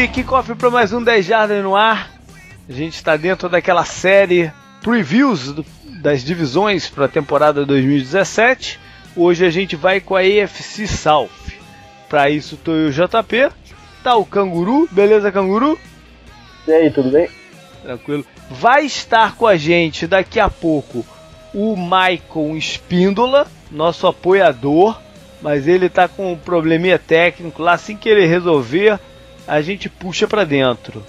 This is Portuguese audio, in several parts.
aí, que cofre para mais um 10 Jardas no ar. A gente está dentro daquela série previews do, das divisões para a temporada 2017. Hoje a gente vai com a AFC South. Para isso tô eu, JP. Tá o Canguru, beleza, Canguru? E aí, tudo bem? Tranquilo. Vai estar com a gente daqui a pouco o Maicon Espíndola, nosso apoiador, mas ele tá com um probleminha técnico lá. Assim que ele resolver, a gente puxa para dentro.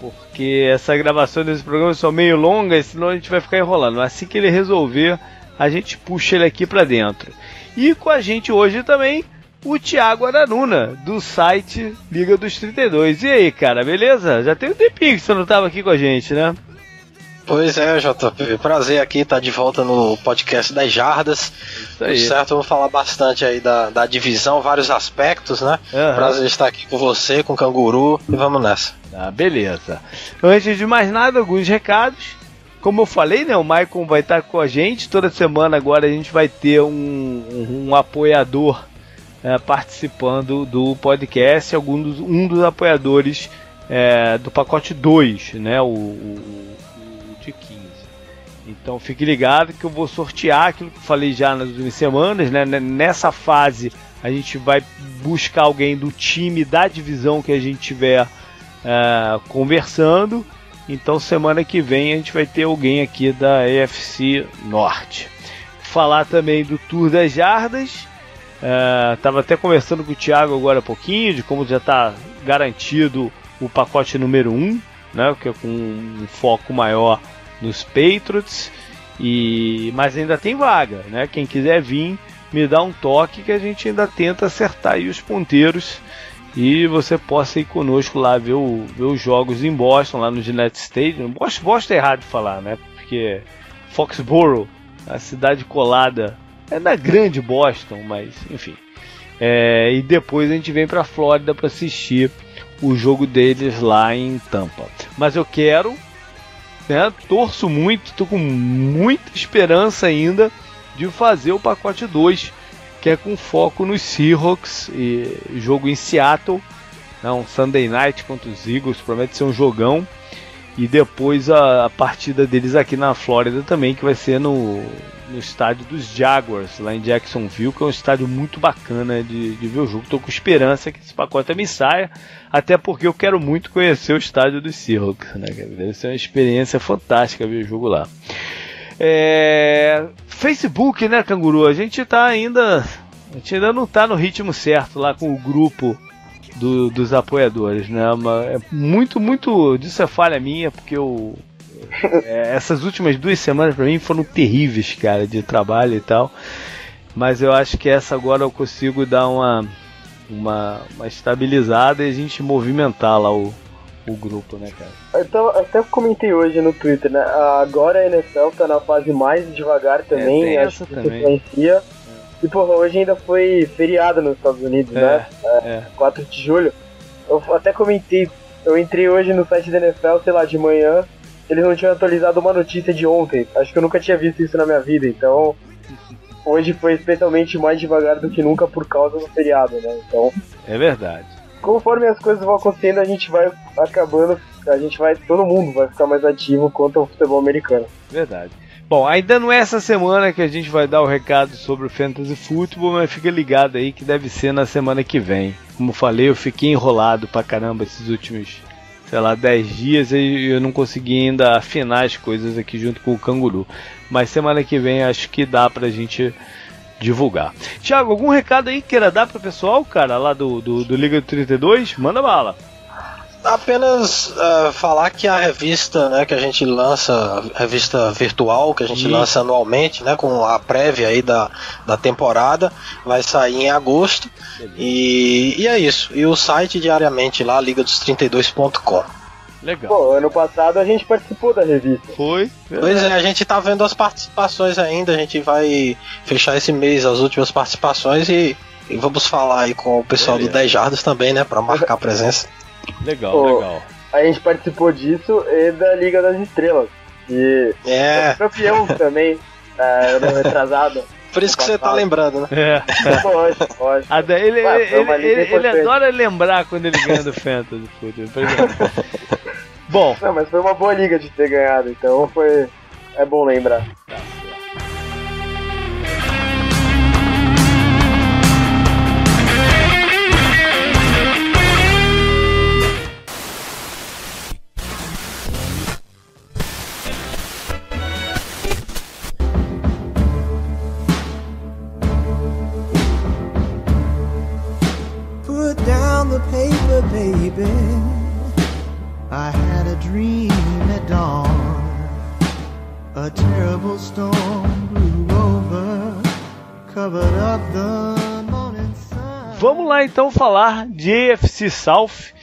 Porque essa gravação desse programa são meio longas, senão a gente vai ficar enrolando. Assim que ele resolver, a gente puxa ele aqui para dentro. E com a gente hoje também o Thiago Aranuna, do site Liga dos 32. E aí, cara, beleza? Já tem um tempinho que você não tava aqui com a gente, né? Pois é, JP. Prazer aqui estar de volta no podcast das Jardas. Aí. certo, vamos falar bastante aí da, da divisão, vários aspectos, né? Uhum. Prazer estar aqui com você, com o Canguru, e vamos nessa. Ah, beleza. Antes de mais nada, alguns recados. Como eu falei, né, o Maicon vai estar com a gente. Toda semana agora a gente vai ter um, um, apoiador é, participando do podcast, algum dos, um dos apoiadores é, do pacote 2, né, o, o de 15. Então fique ligado que eu vou sortear aquilo que eu falei já nas últimas semanas. Né? Nessa fase a gente vai buscar alguém do time da divisão que a gente tiver uh, conversando. Então semana que vem a gente vai ter alguém aqui da EFC Norte. Falar também do Tour das Jardas. Uh, até conversando com o Thiago agora há pouquinho de como já está garantido o pacote número 1, né, que é com um foco maior nos Patriots. E mas ainda tem vaga, né? Quem quiser vir, me dá um toque que a gente ainda tenta acertar aí os ponteiros e você possa ir conosco lá ver, o, ver os jogos em Boston, lá no Gillette Stadium. Boston, Boston é errado de falar, né? Porque Foxborough, a cidade colada, é na grande Boston, mas enfim. É, e depois a gente vem para Flórida para assistir o jogo deles lá em Tampa. Mas eu quero né? Torço muito, tô com muita esperança ainda de fazer o pacote 2, que é com foco nos Seahawks e jogo em Seattle, né? um Sunday Night contra os Eagles, promete ser um jogão. E depois a, a partida deles aqui na Flórida também, que vai ser no, no estádio dos Jaguars, lá em Jacksonville, que é um estádio muito bacana de, de ver o jogo. Estou com esperança que esse pacote também saia, até porque eu quero muito conhecer o estádio dos Seahawks. Né? Deve ser uma experiência fantástica ver o jogo lá. É... Facebook, né, Canguru? A gente tá ainda. A gente ainda não tá no ritmo certo lá com o grupo do, dos apoiadores, né? É muito, muito. Disso é falha minha, porque eu é, essas últimas duas semanas para mim foram terríveis, cara, de trabalho e tal. Mas eu acho que essa agora eu consigo dar uma, uma, uma estabilizada e a gente movimentar lá o, o grupo, né, cara? Então, até comentei hoje no Twitter, né? Agora a NFL tá na fase mais devagar também, é, acho que também. influencia. E porra, hoje ainda foi feriado nos Estados Unidos, é, né? É, 4 é. de julho. Eu até comentei, eu entrei hoje no site da NFL, sei lá, de manhã, eles não tinham atualizado uma notícia de ontem. Acho que eu nunca tinha visto isso na minha vida, então hoje foi especialmente mais devagar do que nunca por causa do feriado, né? Então. É verdade. Conforme as coisas vão acontecendo, a gente vai acabando, a gente vai, todo mundo vai ficar mais ativo quanto ao futebol americano. Verdade. Bom, ainda não é essa semana que a gente vai dar o recado sobre o Fantasy Football, mas fica ligado aí que deve ser na semana que vem. Como falei, eu fiquei enrolado pra caramba esses últimos sei lá, 10 dias e eu não consegui ainda afinar as coisas aqui junto com o canguru. Mas semana que vem acho que dá pra gente divulgar. Tiago, algum recado aí queira dar pro pessoal, cara, lá do, do, do Liga 32? Manda bala. Apenas uh, falar que a revista né, que a gente lança, a revista virtual que a gente lança anualmente, né, com a prévia aí da, da temporada, vai sair em agosto. E, e é isso. E o site diariamente lá, ligados32.com. Legal. Pô, ano passado a gente participou da revista. Foi. Pois é, a gente tá vendo as participações ainda, a gente vai fechar esse mês as últimas participações e, e vamos falar aí com o pessoal Beleza. do 10 Jardas também, né, para marcar a presença. Legal, Pô, legal. A gente participou disso e da Liga das Estrelas. E é. campeão também, é, ano retrasado. Por isso que você tá lembrando, né? É. Pode, pode. Ele, ele, ele, ele adora lembrar quando ele ganha do Fantasy Football. Bom. Não, mas foi uma boa liga de ter ganhado, então foi. É bom lembrar. Tá. A terrible storm blew over, covered up the morning sun. Vamos lá então falar de AFC South,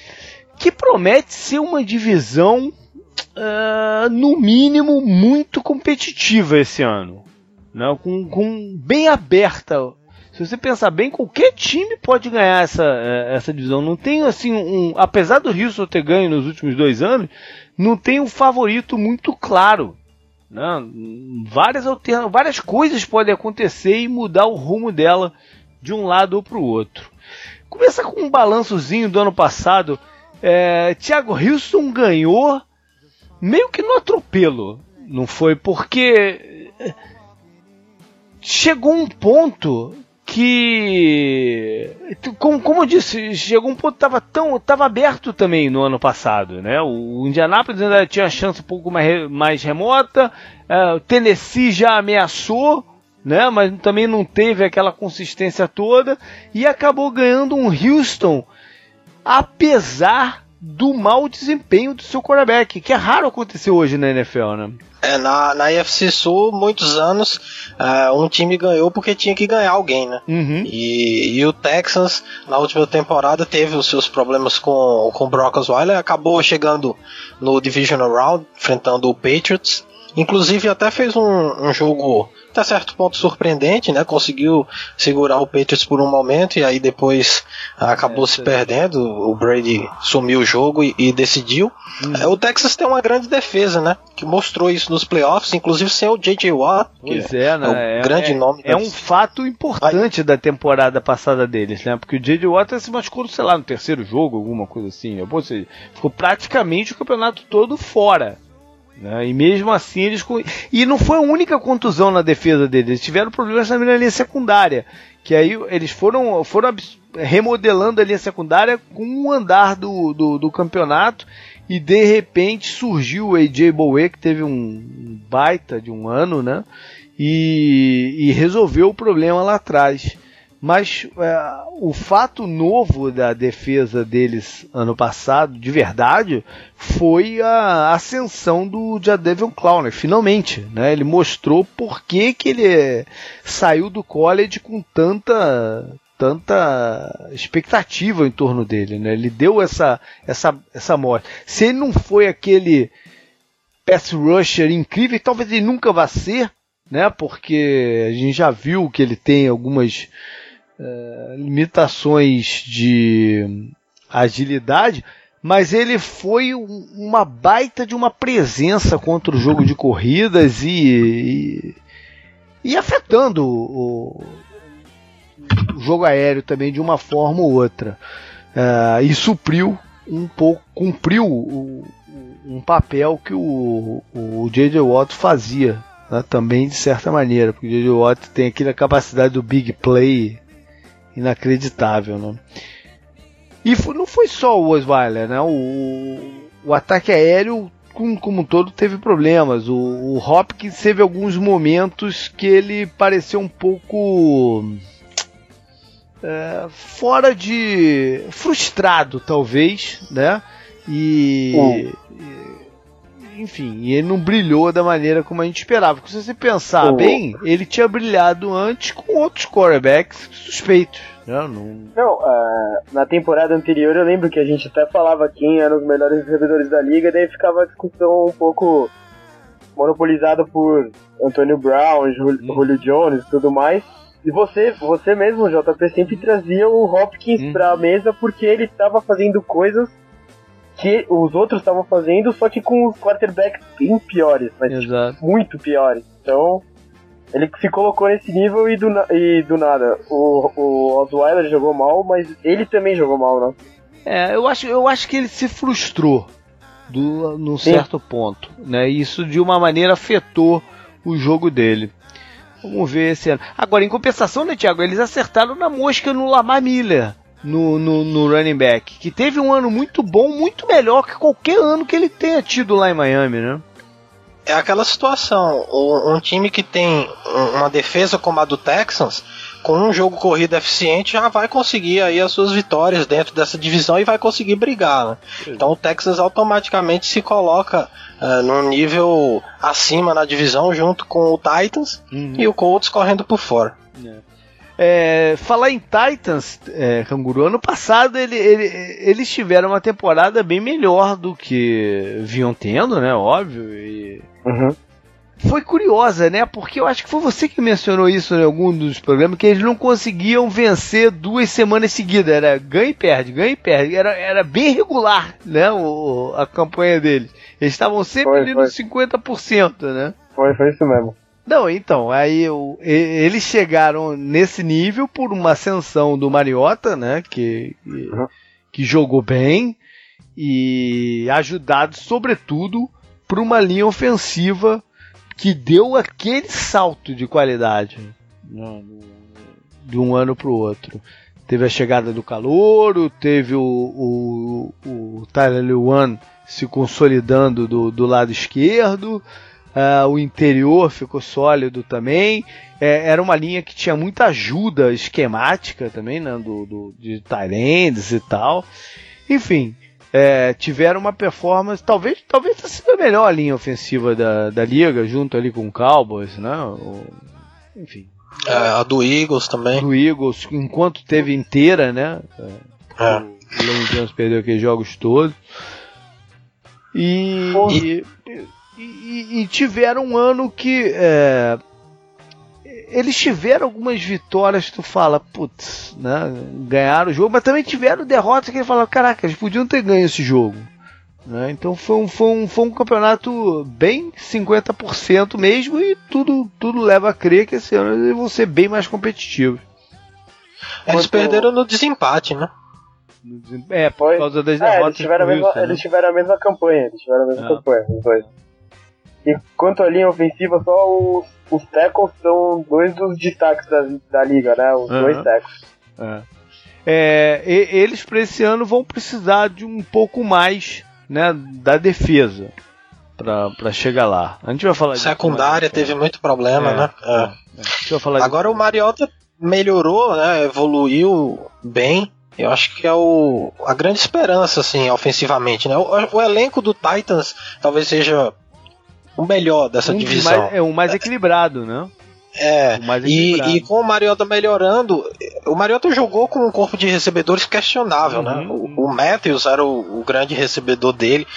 que promete ser uma divisão Uh, no mínimo muito competitiva esse ano, né? com, com bem aberta se você pensar bem, qualquer time pode ganhar essa, é, essa divisão. Não tem assim um. Apesar do Houston ter ganho nos últimos dois anos, não tem um favorito muito claro. Né? Várias, várias coisas podem acontecer e mudar o rumo dela de um lado ou para o outro. Começa com um balançozinho do ano passado. É, Thiago Houston ganhou meio que no atropelo, não foi? Porque chegou um ponto que como, como eu disse, chegou um ponto estava tão tava aberto também no ano passado, né? O, Indianapolis ainda tinha chance um pouco mais, mais remota, uh, o Tennessee já ameaçou, né? Mas também não teve aquela consistência toda e acabou ganhando um Houston, apesar do mau desempenho do seu quarterback, que é raro acontecer hoje na NFL, né? É, na, na IFC Sul, muitos anos, uh, um time ganhou porque tinha que ganhar alguém, né? Uhum. E, e, o Texans, na última temporada, teve os seus problemas com, com o Brock Osweiler, acabou chegando no Divisional Round, enfrentando o Patriots. Inclusive, até fez um, um jogo até certo ponto surpreendente, né? Conseguiu segurar o Patriots por um momento e aí depois acabou é, se perdendo. O Brady sumiu o jogo e, e decidiu. Uhum. O Texas tem uma grande defesa, né? Que mostrou isso nos playoffs, inclusive sem o J.J. Watt. Pois é, né? É, um é, grande é, nome. É um fato importante aí. da temporada passada deles, né? Porque o J.J. Watt se machucou, sei lá, no terceiro jogo, alguma coisa assim. Ou seja, ficou praticamente o campeonato todo fora. Né? E mesmo assim eles. E não foi a única contusão na defesa deles. Eles tiveram problemas na linha secundária. Que aí eles foram, foram remodelando a linha secundária com um andar do, do, do campeonato. E de repente surgiu o AJ Bowie, que teve um baita de um ano, né? E, e resolveu o problema lá atrás. Mas é, o fato novo da defesa deles ano passado, de verdade, foi a ascensão do Jadavion Clowney, finalmente. Né? Ele mostrou por que, que ele saiu do college com tanta tanta expectativa em torno dele, né? Ele deu essa essa essa morte. Se ele não foi aquele pass rusher incrível, talvez ele nunca vá ser, né? Porque a gente já viu que ele tem algumas é, limitações de agilidade, mas ele foi uma baita de uma presença contra o jogo de corridas e, e, e afetando o, o, jogo aéreo também de uma forma ou outra. Uh, e supriu um pouco, cumpriu o, um papel que o, o J.J. Watt fazia né, também de certa maneira, porque o J.J. Watt tem aquela capacidade do big play inacreditável, né? E não foi só o Osweiler, né? O, o ataque aéreo, como, como um todo, teve problemas. O, o Hopkins teve alguns momentos que ele pareceu um pouco é, fora de frustrado, talvez, né? E, e, enfim, ele não brilhou da maneira como a gente esperava. Porque se você pensar bem, ele tinha brilhado antes com outros quarterbacks suspeitos. Não, não... não uh, na temporada anterior eu lembro que a gente até falava quem eram os melhores recebedores da liga, daí ficava a discussão um pouco monopolizada por Antônio Brown, Julio, hum. Julio Jones e tudo mais. E você, você mesmo, JP, sempre trazia o Hopkins hum. pra mesa porque ele estava fazendo coisas que os outros estavam fazendo, só que com os quarterbacks bem piores, mas tipo, muito piores. Então, Ele se colocou nesse nível e do, e do nada. O, o Osweiler jogou mal, mas ele também jogou mal, né? É, eu acho, eu acho que ele se frustrou do, num Sim. certo ponto. Né? E isso de uma maneira afetou o jogo dele. Vamos ver esse ano. Agora, em compensação, né, Thiago? Eles acertaram na mosca no Lamar Miller. No, no, no, running back, que teve um ano muito bom, muito melhor que qualquer ano que ele tenha tido lá em Miami, né? É aquela situação, um time que tem uma defesa como a do Texans, com um jogo corrido eficiente já vai conseguir aí as suas vitórias dentro dessa divisão e vai conseguir brigar. Né? Então o Texas automaticamente se coloca uh, num nível acima na divisão junto com o Titans uhum. e o Colts correndo por fora. É. É, falar em Titans, é, Canguru, ano passado ele, ele, eles tiveram uma temporada bem melhor do que vinham tendo, né? Óbvio. E, uhum foi curiosa, né? Porque eu acho que foi você que mencionou isso em algum dos programas, que eles não conseguiam vencer duas semanas seguidas. Era ganha e perde, ganha e perde. Era, era bem regular, né? O, a campanha deles. Eles estavam sempre foi, ali foi. nos 50%, né? Foi, foi isso mesmo. Não, então, aí eu, eles chegaram nesse nível por uma ascensão do Mariota, né? Que, uhum. que jogou bem e ajudado, sobretudo, por uma linha ofensiva que deu aquele salto de qualidade né, de um ano para o outro. Teve a chegada do Calouro, teve o, o, o Tyler Lewan se consolidando do, do lado esquerdo, uh, o interior ficou sólido também. É, era uma linha que tinha muita ajuda esquemática também, né, do, do, de Tyrands e tal. Enfim, é, tiveram uma performance, talvez talvez tenha sido a melhor linha ofensiva da, da liga, junto ali com o Cowboys, né? Enfim. É, a do Eagles também. Do Eagles, enquanto teve inteira, né? É. O Lane Jones perdeu aqueles jogos todos. E, e, e, e, tiveram um ano que é, eles tiveram algumas vitórias que tu fala, putz, né? Ganharam o jogo, mas também tiveram derrotas que ele fala, caraca, eles podiam ter ganho esse jogo. Né? Então foi um, foi, um, foi um campeonato bem 50% mesmo e tudo, tudo leva a crer que esse ano eles vão ser bem mais competitivos. Eles Quanto... perderam no desempate, né? É, por causa das derrotas. É, eles, tiveram a mesma, né? eles tiveram a mesma campanha, eles tiveram a mesma é. campanha, os dois. E quanto à linha ofensiva, só os, os tackles são dois dos destaques da, da liga, né? Os uhum. dois tackles. É. É, e, eles para esse ano vão precisar de um pouco mais né, da defesa para chegar lá. A gente vai falar Secundária teve muito problema, é, né? É. é. Falar Agora o Mariota melhorou, né? Evoluiu bem. Eu acho que é o, a grande esperança, assim, ofensivamente, né? O, o elenco do Titans talvez seja o melhor dessa um divisão. Mais, é o mais equilibrado, né? É, e, e, com o Mariota melhorando, o Mariota jogou com um corpo de recebedores questionável, né? uhum. né? O, o, Matthews era o, o, grande recebedor dele,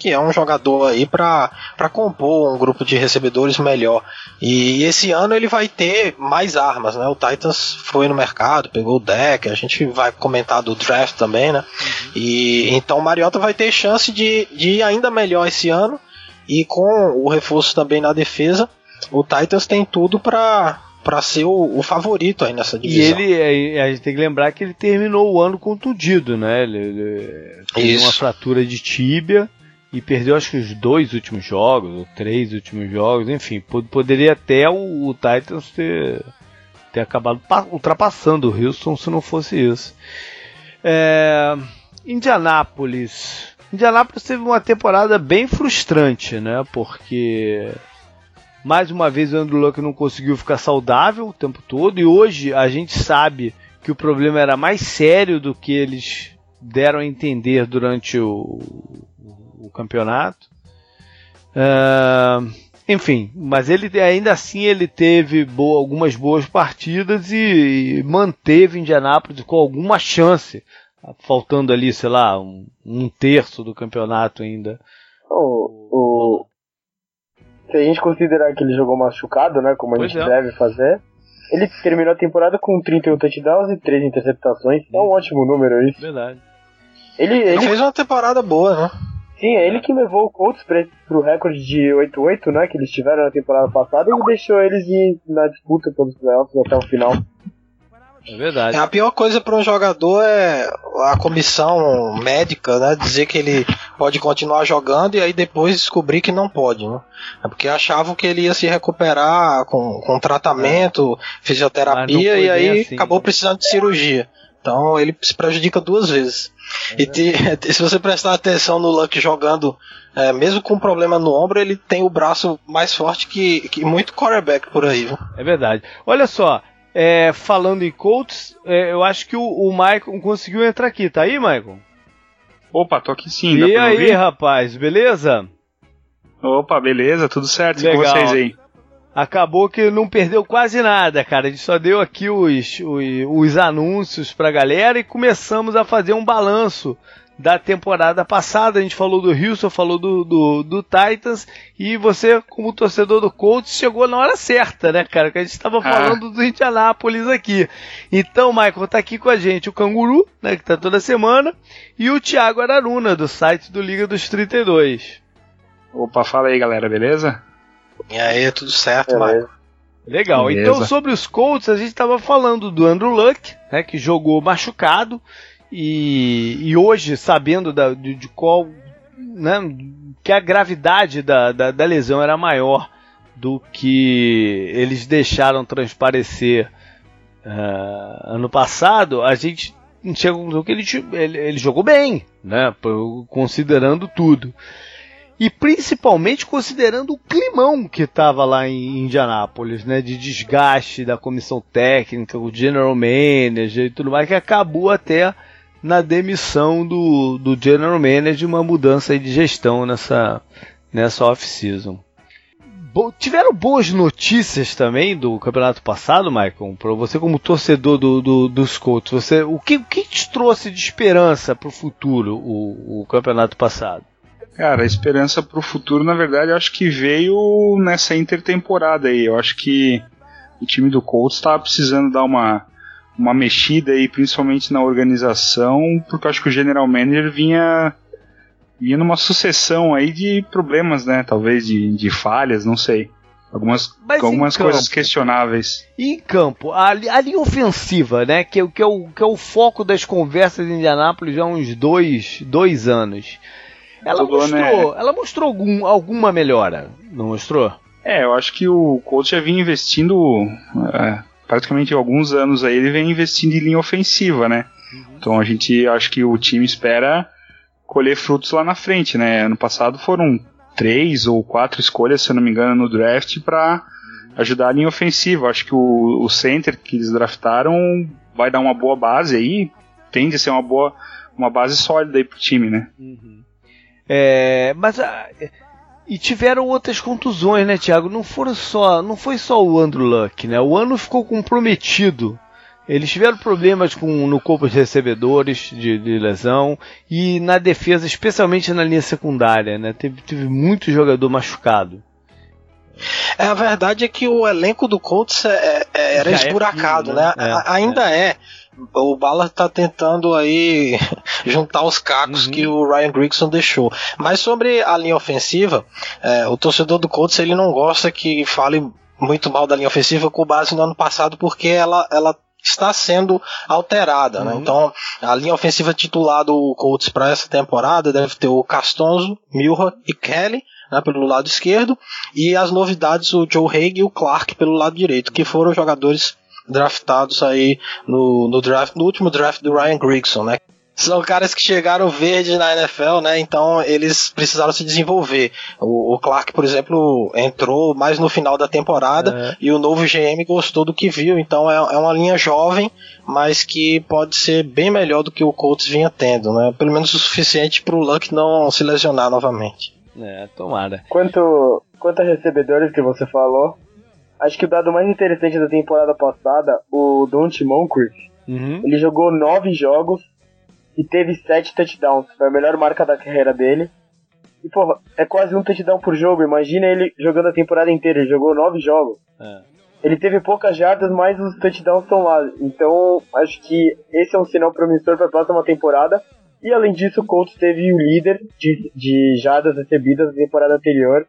que é um jogador aí para compor um grupo de recebedores melhor. E esse ano ele vai ter mais armas, né? O Titans foi no mercado, pegou o deck, a gente vai comentar do draft também, né? Uhum. E então o Mariota vai ter chance de, de ir ainda melhor esse ano e com o reforço também na defesa, o Titans tem tudo para para ser o, o, favorito aí nessa divisão. E ele, a gente tem que lembrar que ele terminou o ano contundido, né? Ele, ele teve uma fratura de tíbia e perdeu acho que os dois últimos jogos, ou três últimos jogos, enfim, poderia até o, o Titans ter, ter acabado ultrapassando o Houston se não fosse isso. É, Indianápolis Indianapolis teve uma temporada bem frustrante, né? Porque mais uma vez o Andrew Luck não conseguiu ficar saudável o tempo todo e hoje a gente sabe que o problema era mais sério do que eles deram a entender durante o, o, o campeonato. Uh, enfim, mas ele ainda assim ele teve boa, algumas boas partidas e, e manteve Indianápolis com alguma chance faltando ali, sei lá, um, um terço do campeonato ainda. O, o, se a gente considerar que ele jogou machucado, né, como a pois gente é. deve fazer, ele terminou a temporada com 31 touchdowns e 3 interceptações. É um ótimo número isso. Verdade. Ele, ele... ele fez uma temporada boa, né? Sim, é ele que levou o Colts pra, pro recorde de 8-8, né? Que eles tiveram na temporada passada e deixou eles ir na disputa pelos playoffs até o final. É verdade. A pior coisa para um jogador é a comissão médica, né? Dizer que ele pode continuar jogando e aí depois descobrir que não pode, né? É porque achavam que ele ia se recuperar com, com tratamento, fisioterapia e aí assim, acabou né? precisando de cirurgia. Então ele se prejudica duas vezes. É e te, se você prestar atenção no Luck jogando, é, mesmo com problema no ombro, ele tem o braço mais forte que, que muito quarterback por aí. Viu? É verdade. Olha só, é, falando em Colts, é, eu acho que o, o Michael conseguiu entrar aqui. Tá aí, Michael? Opa, tô aqui sim. E aí, ouvir? rapaz, beleza? Opa, beleza, tudo certo Legal. com vocês aí? Acabou que não perdeu quase nada, cara. A gente só deu aqui os, os, os anúncios pra galera e começamos a fazer um balanço da temporada passada. A gente falou do Houston, falou do, do, do, Titans. E você, como torcedor do Colts, chegou na hora certa, né, cara? Que a gente estava ah. falando do Indianápolis aqui. Então, Michael, tá aqui com a gente o Canguru, né, que tá toda semana. E o Thiago Araruna, do site do Liga dos 32. Opa, fala aí, galera, beleza? E aí, tudo certo, Michael? Legal. Beleza. Então, sobre os Colts, a gente estava falando do Andrew Luck, né, que jogou machucado. E, e hoje, sabendo da, de, de, qual. Né, que a gravidade da, da, da, lesão era maior do que eles deixaram transparecer uh, ano passado, a gente chega que ele, ele, ele jogou bem, né, considerando tudo. E principalmente considerando o climão que estava lá em Indianápolis, né? De desgaste da comissão técnica, o general manager e tudo mais, que acabou até na demissão do, do general manager, uma mudança de gestão nessa, nessa off-season. Bo tiveram boas notícias também do campeonato passado, Michael? Para você como torcedor do, do, dos Colts, você, o, que, o que te trouxe de esperança para o futuro o campeonato passado? Cara, a esperança para o futuro, na verdade, eu acho que veio nessa intertemporada aí. Eu acho que o time do Colts estava precisando dar uma uma mexida aí, principalmente na organização, porque eu acho que o general manager vinha vinha numa sucessão aí de problemas, né? Talvez de, de falhas, não sei. Algumas, algumas coisas questionáveis. E em campo, a, a linha ofensiva, né? Que, que, é o, que é o foco das conversas em Indianápolis já há uns dois, dois anos. Ela mostrou, né? ela mostrou algum, alguma melhora, não mostrou? É, eu acho que o coach já vinha investindo é, praticamente alguns anos aí ele vem investindo em linha ofensiva, né? Uhum. Então a gente acho que o time espera colher frutos lá na frente, né? Ano passado foram três ou quatro escolhas, se eu não me engano, no draft para ajudar a linha ofensiva. Acho que o, o center que eles draftaram vai dar uma boa base aí, tende a ser uma boa, uma base sólida aí pro time, né? Uhum. É, mas a, e tiveram outras contusões, né, Thiago? Não foram só, não foi só o Andrew Luck, né? O ano ficou comprometido. Eles tiveram problemas com, no corpo de recebedores de, de, lesão e na defesa, especialmente na linha secundária, né? Teve, teve muito jogador machucado. É, a verdade é que o elenco do Colts é, é, era Já é esburacado, é né? né? É, ainda é. O Bala tá tentando aí juntar os cacos uhum. que o Ryan Grigson deixou. Mas sobre a linha ofensiva, é, o torcedor do Colts ele não gosta que fale muito mal da linha ofensiva com base no ano passado, porque ela, ela está sendo alterada, né? uhum. né? Então, a linha ofensiva titular do Colts para essa temporada deve ter o Castonzo, Milra e Kelly, né, pelo lado esquerdo, e as novidades o Joe Haig e o Clark pelo lado direito, que foram jogadores draftados aí no, no draft, no último draft do Ryan Grigson, né? São caras que chegaram verde na NFL, né? Então eles precisaram se desenvolver. O, o Clark, por exemplo, entrou mais no final da temporada é. e o novo GM gostou do que viu. Então é, é uma linha jovem, mas que pode ser bem melhor do que o Colts vinha tendo, né? Pelo menos o suficiente para o Luck não se lesionar novamente. É, tomara. Quanto, quanto a recebedores que você falou, Acho que o dado mais interessante da temporada passada, o Don't Moncrief, uhum. ele jogou nove jogos e teve sete touchdowns. Foi a melhor marca da carreira dele. E, porra, é quase um touchdown por jogo. Imagina ele jogando a temporada inteira. Ele jogou nove jogos. É. Ele teve poucas jardas, mas os touchdowns estão lá. Então, acho que esse é um sinal promissor para a próxima temporada. E além disso, o Colts teve o líder de, de jardas recebidas na temporada anterior,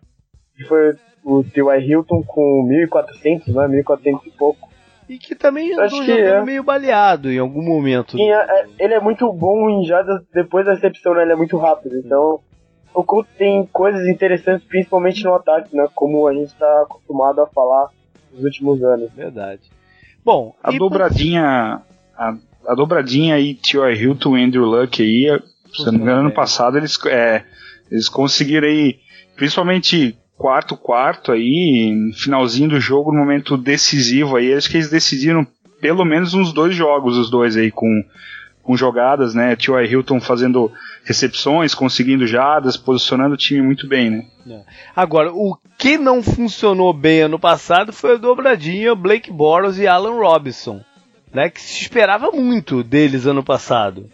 que foi o T.Y. Hilton com 1.400, né? 1.400 e pouco. E que também andou que é. meio baleado em algum momento. Sim, é, é, ele é muito bom em jardas depois da recepção, né? Ele é muito rápido. Então, o Colts tem coisas interessantes, principalmente no ataque, né? Como a gente está acostumado a falar nos últimos anos. Verdade. Bom, a dobradinha. A, a dobradinha aí, T.Y. Hilton e Andrew Luck aí, se não me engano, ano passado eles, é, eles conseguiram aí, principalmente quarto quarto aí, finalzinho do jogo, no momento decisivo aí, acho que eles decidiram pelo menos uns dois jogos, os dois aí, com, com jogadas, né? T.Y. Hilton fazendo recepções, conseguindo jadas, posicionando o time muito bem, né? É. Agora, o que não funcionou bem ano passado foi a dobradinha Blake Boros e Alan Robinson, né? Que se esperava muito deles ano passado.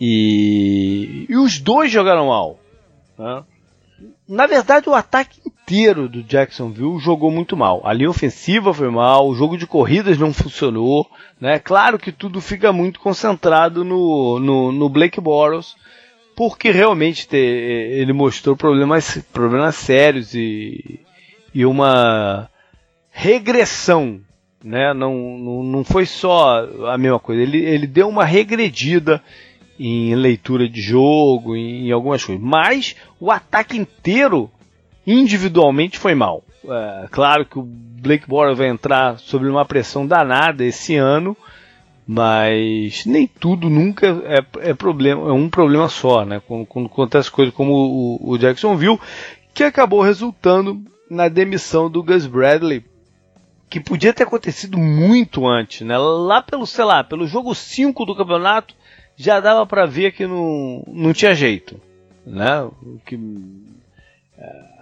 E, e os dois jogaram mal. Né? Na verdade, o ataque inteiro do Jacksonville jogou muito mal. A linha ofensiva foi mal, o jogo de corridas não funcionou. Né? Claro que tudo fica muito concentrado no, no, no Blake Boros, porque realmente te, ele mostrou problemas, problemas sérios e, e uma regressão. Né? Não, não, não foi só a mesma coisa, ele, ele deu uma regredida em leitura de jogo, em, em algumas coisas. Mas o ataque inteiro, individualmente, foi mal. É, claro que o Blake Bortles vai entrar sob uma pressão danada esse ano, mas nem tudo nunca é, é problema, é um problema só, né? Quando, quando acontece coisas como o, o Jackson viu, que acabou resultando na demissão do Gus Bradley, que podia ter acontecido muito antes, né? Lá pelo, sei lá, pelo jogo 5 do campeonato, já dava para ver que não, não tinha jeito, né? Que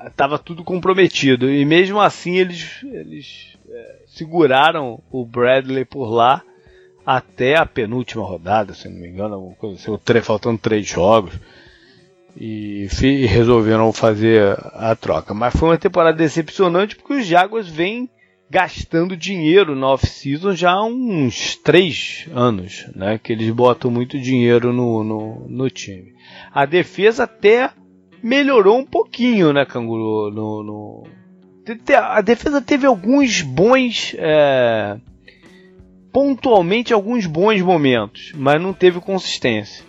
estava é, tudo comprometido e mesmo assim eles, eles é, seguraram o Bradley por lá até a penúltima rodada, se não me engano, coisa assim, faltando três jogos e, e resolveram fazer a troca. Mas foi uma temporada decepcionante porque os Jaguars vêm gastando dinheiro na off-season já há uns três anos, né? Que eles botam muito dinheiro no, no, no time. A defesa até melhorou um pouquinho, né, Canguru? No, no... A defesa teve alguns bons. É... Pontualmente, alguns bons momentos, mas não teve consistência.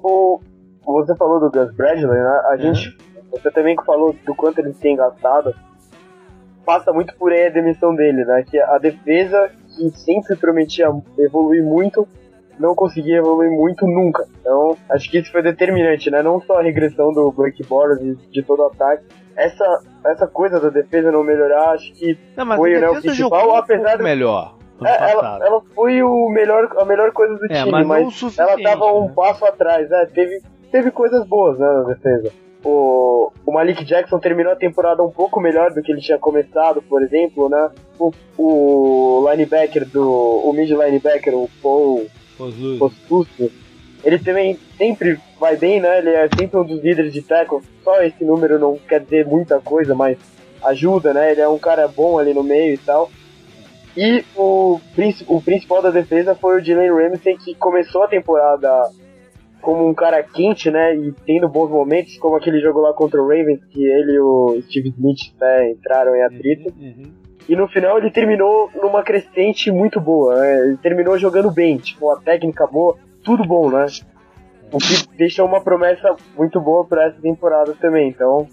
O, você falou do Gus Bradley, né? A é. gente. Você também falou do quanto eles têm gastado passa muito por aí a demissão dele, né? Que a defesa, que sempre prometia evoluir muito, não conseguia evoluir muito nunca. Então, acho que isso foi determinante, né? Não só a regressão do Blake Bortles e de todo o ataque. Essa, essa coisa da defesa não melhorar, acho que não, foi né, o principal, apesar de... melhor. É, ela, ela, foi o melhor, a melhor coisa do é, time, mas, mas ela tava um né? passo atrás. Né? Teve, teve coisas boas né, na defesa o, o Malik Jackson terminou a temporada um pouco melhor do que ele tinha começado, por exemplo, né? O, o linebacker do. O mid linebacker, o Paul Postusto, ele também sempre vai bem, né? Ele é sempre um dos líderes de tackle. Só esse número não quer dizer muita coisa, mas ajuda, né? Ele é um cara bom ali no meio e tal. E o, o principal da defesa foi o Dylan Ramsey, que começou a temporada como um cara quente, né? E tendo bons momentos, como aquele jogo lá contra o Ravens, que ele e o Steve Smith né, entraram em atrito. Uhum, uhum. E no final ele terminou numa crescente muito boa. Né? Ele terminou jogando bem, tipo, a técnica boa, tudo bom, né? O que deixou uma promessa muito boa para essa temporada também. Então,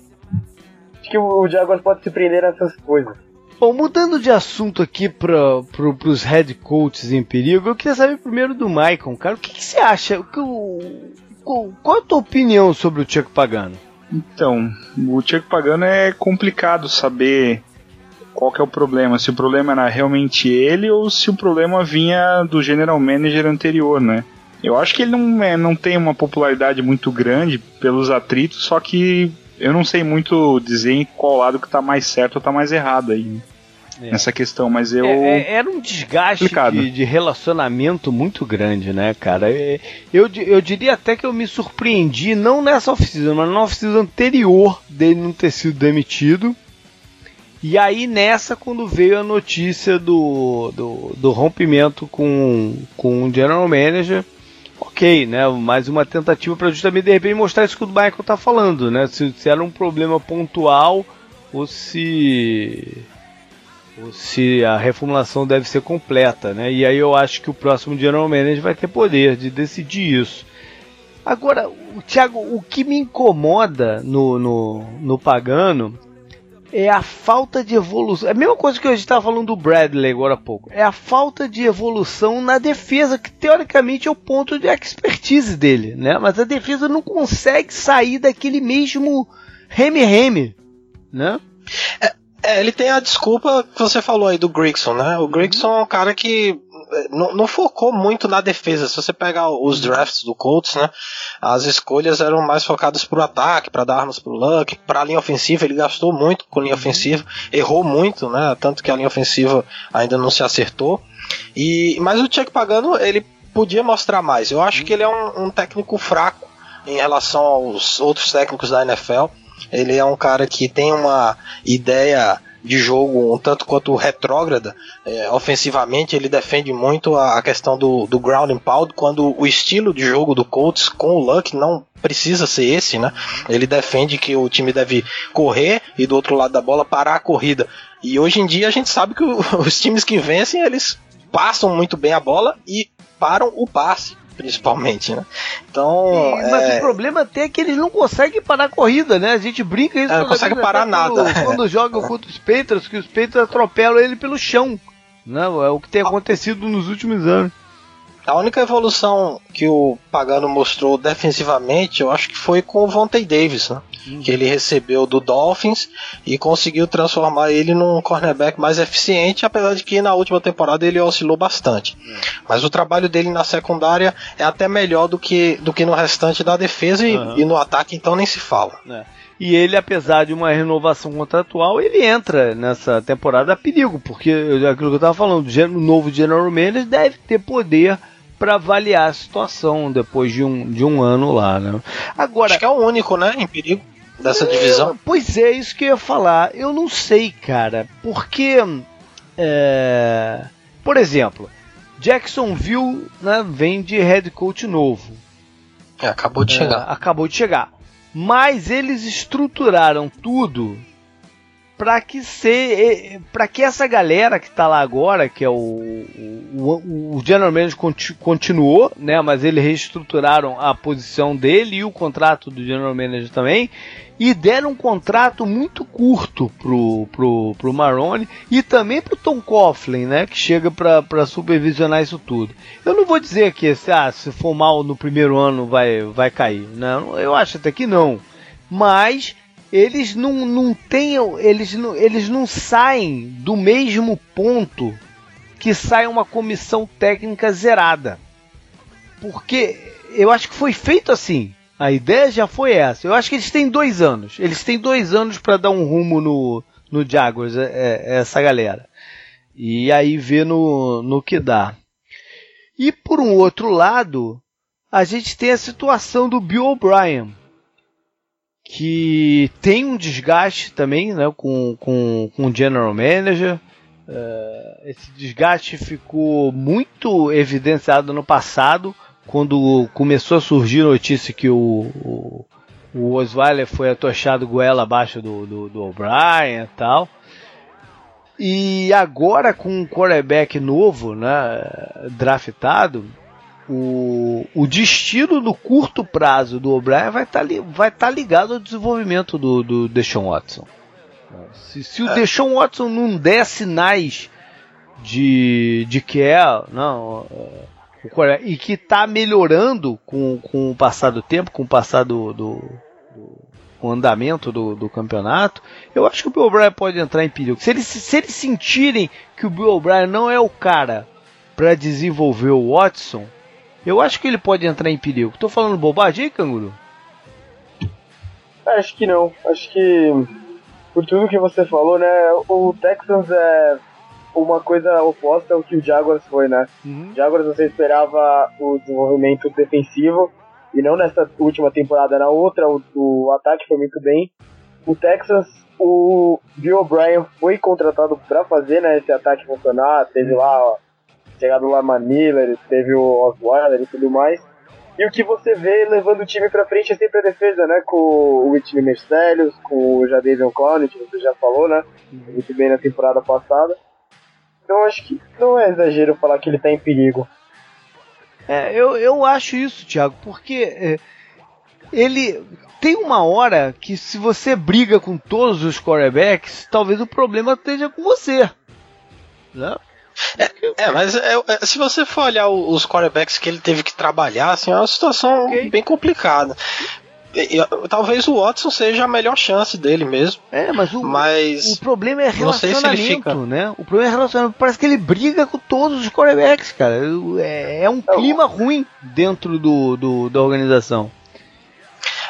acho que o Jaguars pode se prender nessas coisas. Bom, mudando de assunto aqui para pro, os head coaches em perigo, eu queria saber primeiro do Maicon, cara. O que, que você acha? O o, qual, é a tua opinião sobre o Chuck Pagano? Então, o Chuck Pagano é complicado saber qual é o problema. Se o problema era realmente ele ou se o problema vinha do general manager anterior, né? Eu acho que ele não, é, não tem uma popularidade muito grande pelos atritos, só que eu não sei muito dizer em qual lado que tá mais certo ou tá mais errado aí. Né? É. nessa questão, mas eu. É, é era um desgaste de, de, relacionamento muito grande, né, cara? É, eu, eu diria até que eu me surpreendi, não nessa oficina, mas na oficina anterior dele não ter sido demitido. E aí nessa, quando veio a notícia do, do, do rompimento com, com o General Manager, ok, né? Mais uma tentativa para justamente de repente mostrar isso que o Michael tá falando, né? Se, se era um problema pontual ou se se a reformulação deve ser completa, né? E aí eu acho que o próximo General Manager vai ter poder de decidir isso. Agora, Thiago, o que me incomoda no, no, no Pagano é a falta de evolução. É a mesma coisa que gente estava falando do Bradley agora há pouco. É a falta de evolução na defesa, que teoricamente é o ponto de expertise dele, né? Mas a defesa não consegue sair daquele mesmo reme-reme, né? É, é, ele tem a desculpa que você falou aí do Grigson, né? O Grigson é um cara que não, não, focou muito na defesa. Se você pegar os drafts do Colts, né, as escolhas eram mais focadas para o ataque, para dar armas para o Luck, para a linha ofensiva. Ele gastou muito com linha ofensiva, errou muito, né, tanto que a linha ofensiva ainda não se acertou. E mas o Chuck Pagano ele podia mostrar mais. Eu acho que ele é um, um técnico fraco em relação aos outros técnicos da NFL. Ele é um cara que tem uma ideia de jogo um tanto quanto retrógrada. É, ofensivamente, ele defende muito a, a, questão do, do ground and pound, quando o estilo de jogo do Colts com o Luck não precisa ser esse, né? Ele defende que o time deve correr e do outro lado da bola parar a corrida. E hoje em dia a gente sabe que o, os times que vencem, eles passam muito bem a bola e param o passe principalmente, né? Então. E, mas é... o problema até é que eles não conseguem parar a corrida, né? A gente brinca isso. É, não consegue parar nada. Quando, quando jogam contra os Patriots, que os Patriots atropelam ele pelo chão. Né? É o que tem acontecido nos últimos anos. A única evolução que o Pagano mostrou defensivamente, eu acho que foi com o Vontae Davis, né? Uhum. que ele recebeu do Dolphins e conseguiu transformar ele num cornerback mais eficiente, apesar de que na última temporada ele oscilou bastante. Uhum. Mas o trabalho dele na secundária é até melhor do que, do que no restante da defesa e, uhum. e no ataque, então nem se fala. É. E ele, apesar de uma renovação contratual, ele entra nessa temporada a perigo, porque aquilo que eu estava falando, o novo General Manager deve ter poder para avaliar a situação depois de um, de um ano lá, né? Agora, Acho que é o único, né, em perigo dessa divisão. Pois é, isso que eu ia falar. Eu não sei, cara, porque, é, por exemplo, Jacksonville né, vem de head coach novo. É, acabou de é, chegar. Acabou de chegar. Mas eles estruturaram tudo para que ser para que essa galera que está lá agora, que é o, o, o General Manager continuou, né, mas eles reestruturaram a posição dele e o contrato do General Manager também e deram um contrato muito curto pro, pro, pro Maroni e também pro Tom Coughlin, né, que chega para supervisionar isso tudo. Eu não vou dizer que se, ah, se for mal no primeiro ano vai, vai cair, não, eu acho até que não, mas eles não, não têm, eles não, eles não saem do mesmo ponto que sai uma comissão técnica zerada. Porque eu acho que foi feito assim. A ideia já foi essa. Eu acho que eles têm dois anos. Eles têm dois anos para dar um rumo no, no Jaguars, é, é, essa galera. E aí ver no, no que dá. E por um outro lado, a gente tem a situação do Bill O'Brien, que tem um desgaste também né, com, com, com o General Manager. Uh, esse desgaste ficou muito evidenciado no passado quando começou a surgir notícia que o, o, o Osweiler foi atochado goela abaixo do, do, do O'Brien e tal. E agora com um quarterback novo, né, draftado, o, o destino no curto prazo do O'Brien vai estar tá, vai tá ligado ao desenvolvimento do, do Deshaun Watson. Se, se o é. Deshaun Watson não der sinais de, de que é, não, e que está melhorando com, com o passar do tempo, com o passar do, do, do o andamento do, do, campeonato, eu acho que o Bill O'Brien pode entrar em perigo. Se eles, se eles sentirem que o Bill O'Brien não é o cara para desenvolver o Watson, eu acho que ele pode entrar em perigo. Tô falando bobagem aí, canguru? Acho que não. Acho que por tudo que você falou, né? O Texans é uma coisa oposta ao que o Jaguars foi, né? Uhum. Jaguars você esperava o desenvolvimento defensivo e não nessa última temporada, na outra o, o ataque foi muito bem. O Texas, o Bill O'Brien foi contratado para fazer né, esse ataque funcionar, teve lá ó, chegado o Lamar Miller, teve o Osweiler e tudo mais. E o que você vê levando o time pra frente é sempre a defesa, né? Com o Whitney Mercedes, com o Jadavion Clown, que você já falou, né? Muito bem na temporada passada. Então acho que não é exagero falar que ele tá em perigo. É, eu, eu acho isso, Thiago, porque é, ele tem uma hora que se você briga com todos os quarterbacks, talvez o problema esteja com você. Né? É, é, mas é, é, se você for olhar os quarterbacks que ele teve que trabalhar, assim, é uma situação okay. bem complicada. Talvez o Watson seja a melhor chance dele mesmo. É, mas o, mas o problema é relacionamento, fica... né? O problema é relacionamento. Parece que ele briga com todos os quarterbacks, cara. É, é um clima ruim dentro do, do, da organização.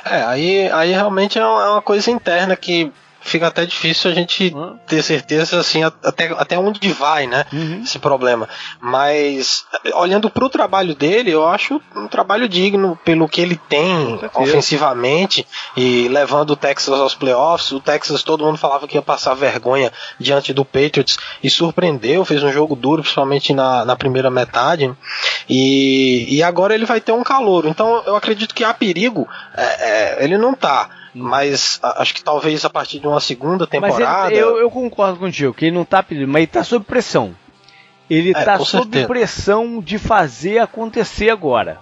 É, aí, aí realmente é uma coisa interna que fica até difícil a gente uhum. ter certeza assim até, até onde vai, né? Uhum. Esse problema. Mas olhando para o trabalho dele, eu acho um trabalho digno pelo que ele tem ofensivamente e levando o Texas aos playoffs. O Texas todo mundo falava que ia passar vergonha diante do Patriots e surpreendeu, fez um jogo duro, principalmente na, na primeira metade. E, e agora ele vai ter um calor. Então eu acredito que há perigo. É, é, ele não tá mas acho que talvez a partir de uma segunda temporada. Ele, eu, eu, concordo contigo, que ele não tá pedindo, mas ele tá sob pressão. Ele é, tá sob certeza. pressão de fazer acontecer agora.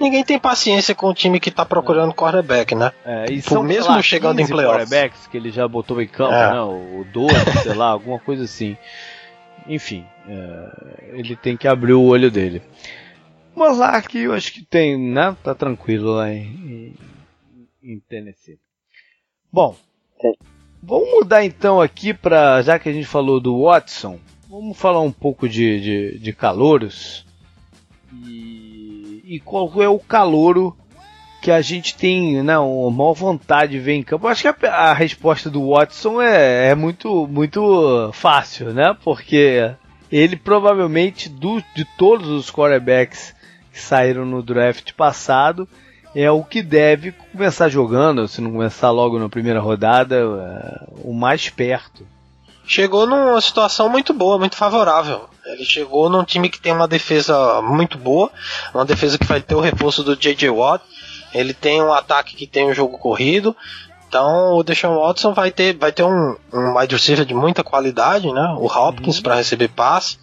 Ninguém tem paciência com o time que tá procurando quarterback, né? É, e são, mesmo lá, chegando em playoffs. quarterbacks que ele já botou em campo, é. né? O 12, sei lá, alguma coisa assim. Enfim, é, ele tem que abrir o olho dele. Mas lá que eu acho que tem, né? Tá tranquilo lá em, em Tennessee. Bom, vamos mudar então aqui para já que a gente falou do Watson, vamos falar um pouco de, de, de calouros e, e qual é o calouro que a gente tem né, uma maior vontade de ver em campo. Acho que a, a resposta do Watson é, é, muito, muito fácil, né? Porque ele provavelmente, do, de todos os quarterbacks que saíram no draft passado, é o que deve começar jogando, se não começar logo na primeira rodada, é, o mais perto. Chegou numa situação muito boa, muito favorável. Ele chegou num time que tem uma defesa muito boa, uma defesa que vai ter o reforço do J.J. Watt. Ele tem um ataque que tem um jogo corrido. Então o Deshaun Watson vai ter, vai ter um, um wide receiver de muita qualidade, né? O Hopkins uhum. para receber passe.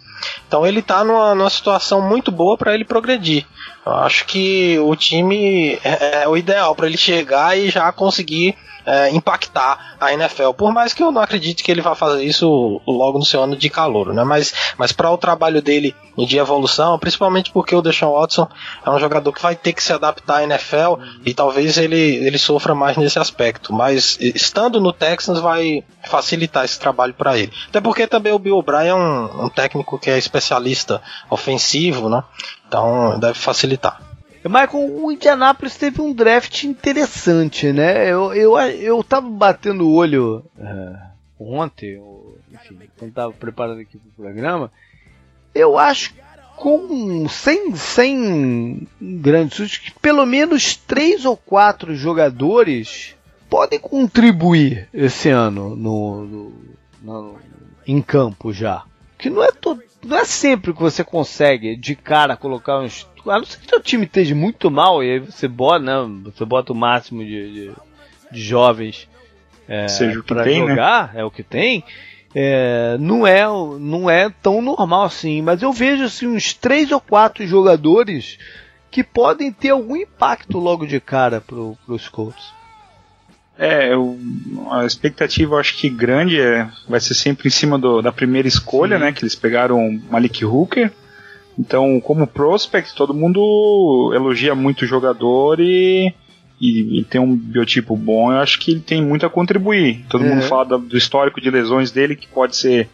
Então ele está numa, numa situação muito boa para ele progredir. Eu acho que o time é, é o ideal para ele chegar e já conseguir é, impactar a NFL. Por mais que eu não acredite que ele vá fazer isso logo no seu ano de calor, né? Mas, mas para o trabalho dele de evolução, principalmente porque o Deshaun Watson é um jogador que vai ter que se adaptar à NFL uhum. e talvez ele, ele sofra mais nesse aspecto. Mas estando no Texans vai facilitar esse trabalho para ele. Até porque também o Bill O'Brien é um, um técnico que é especialista ofensivo, né? Então deve facilitar. Michael, o Indianapolis teve um draft interessante, né? Eu, eu, eu tava batendo o olho uh, ontem, ou, enfim, quando tava preparando aqui pro programa. Eu acho com sem, sem grande susto que pelo menos três ou quatro jogadores podem contribuir esse ano no, no, no em campo já. Que não é todo, não é sempre que você consegue de cara colocar uns a não ser que seu time esteja muito mal, e aí você bota, né, você bota o máximo de, de, de jovens é, para né? jogar, né? é o que tem. É, não é não é tão normal assim, mas eu vejo assim uns três ou quatro jogadores que podem ter algum impacto logo de cara para os Colts. É, eu, a expectativa eu acho que grande é, vai ser sempre em cima do, da primeira escolha, Sim. né? Que eles pegaram Malik Hooker. Então, como prospect, todo mundo elogia muito o jogador e, e, e, tem um biotipo bom. Eu acho que ele tem muito a contribuir. Todo mundo fala do, do histórico de lesões dele, que pode ser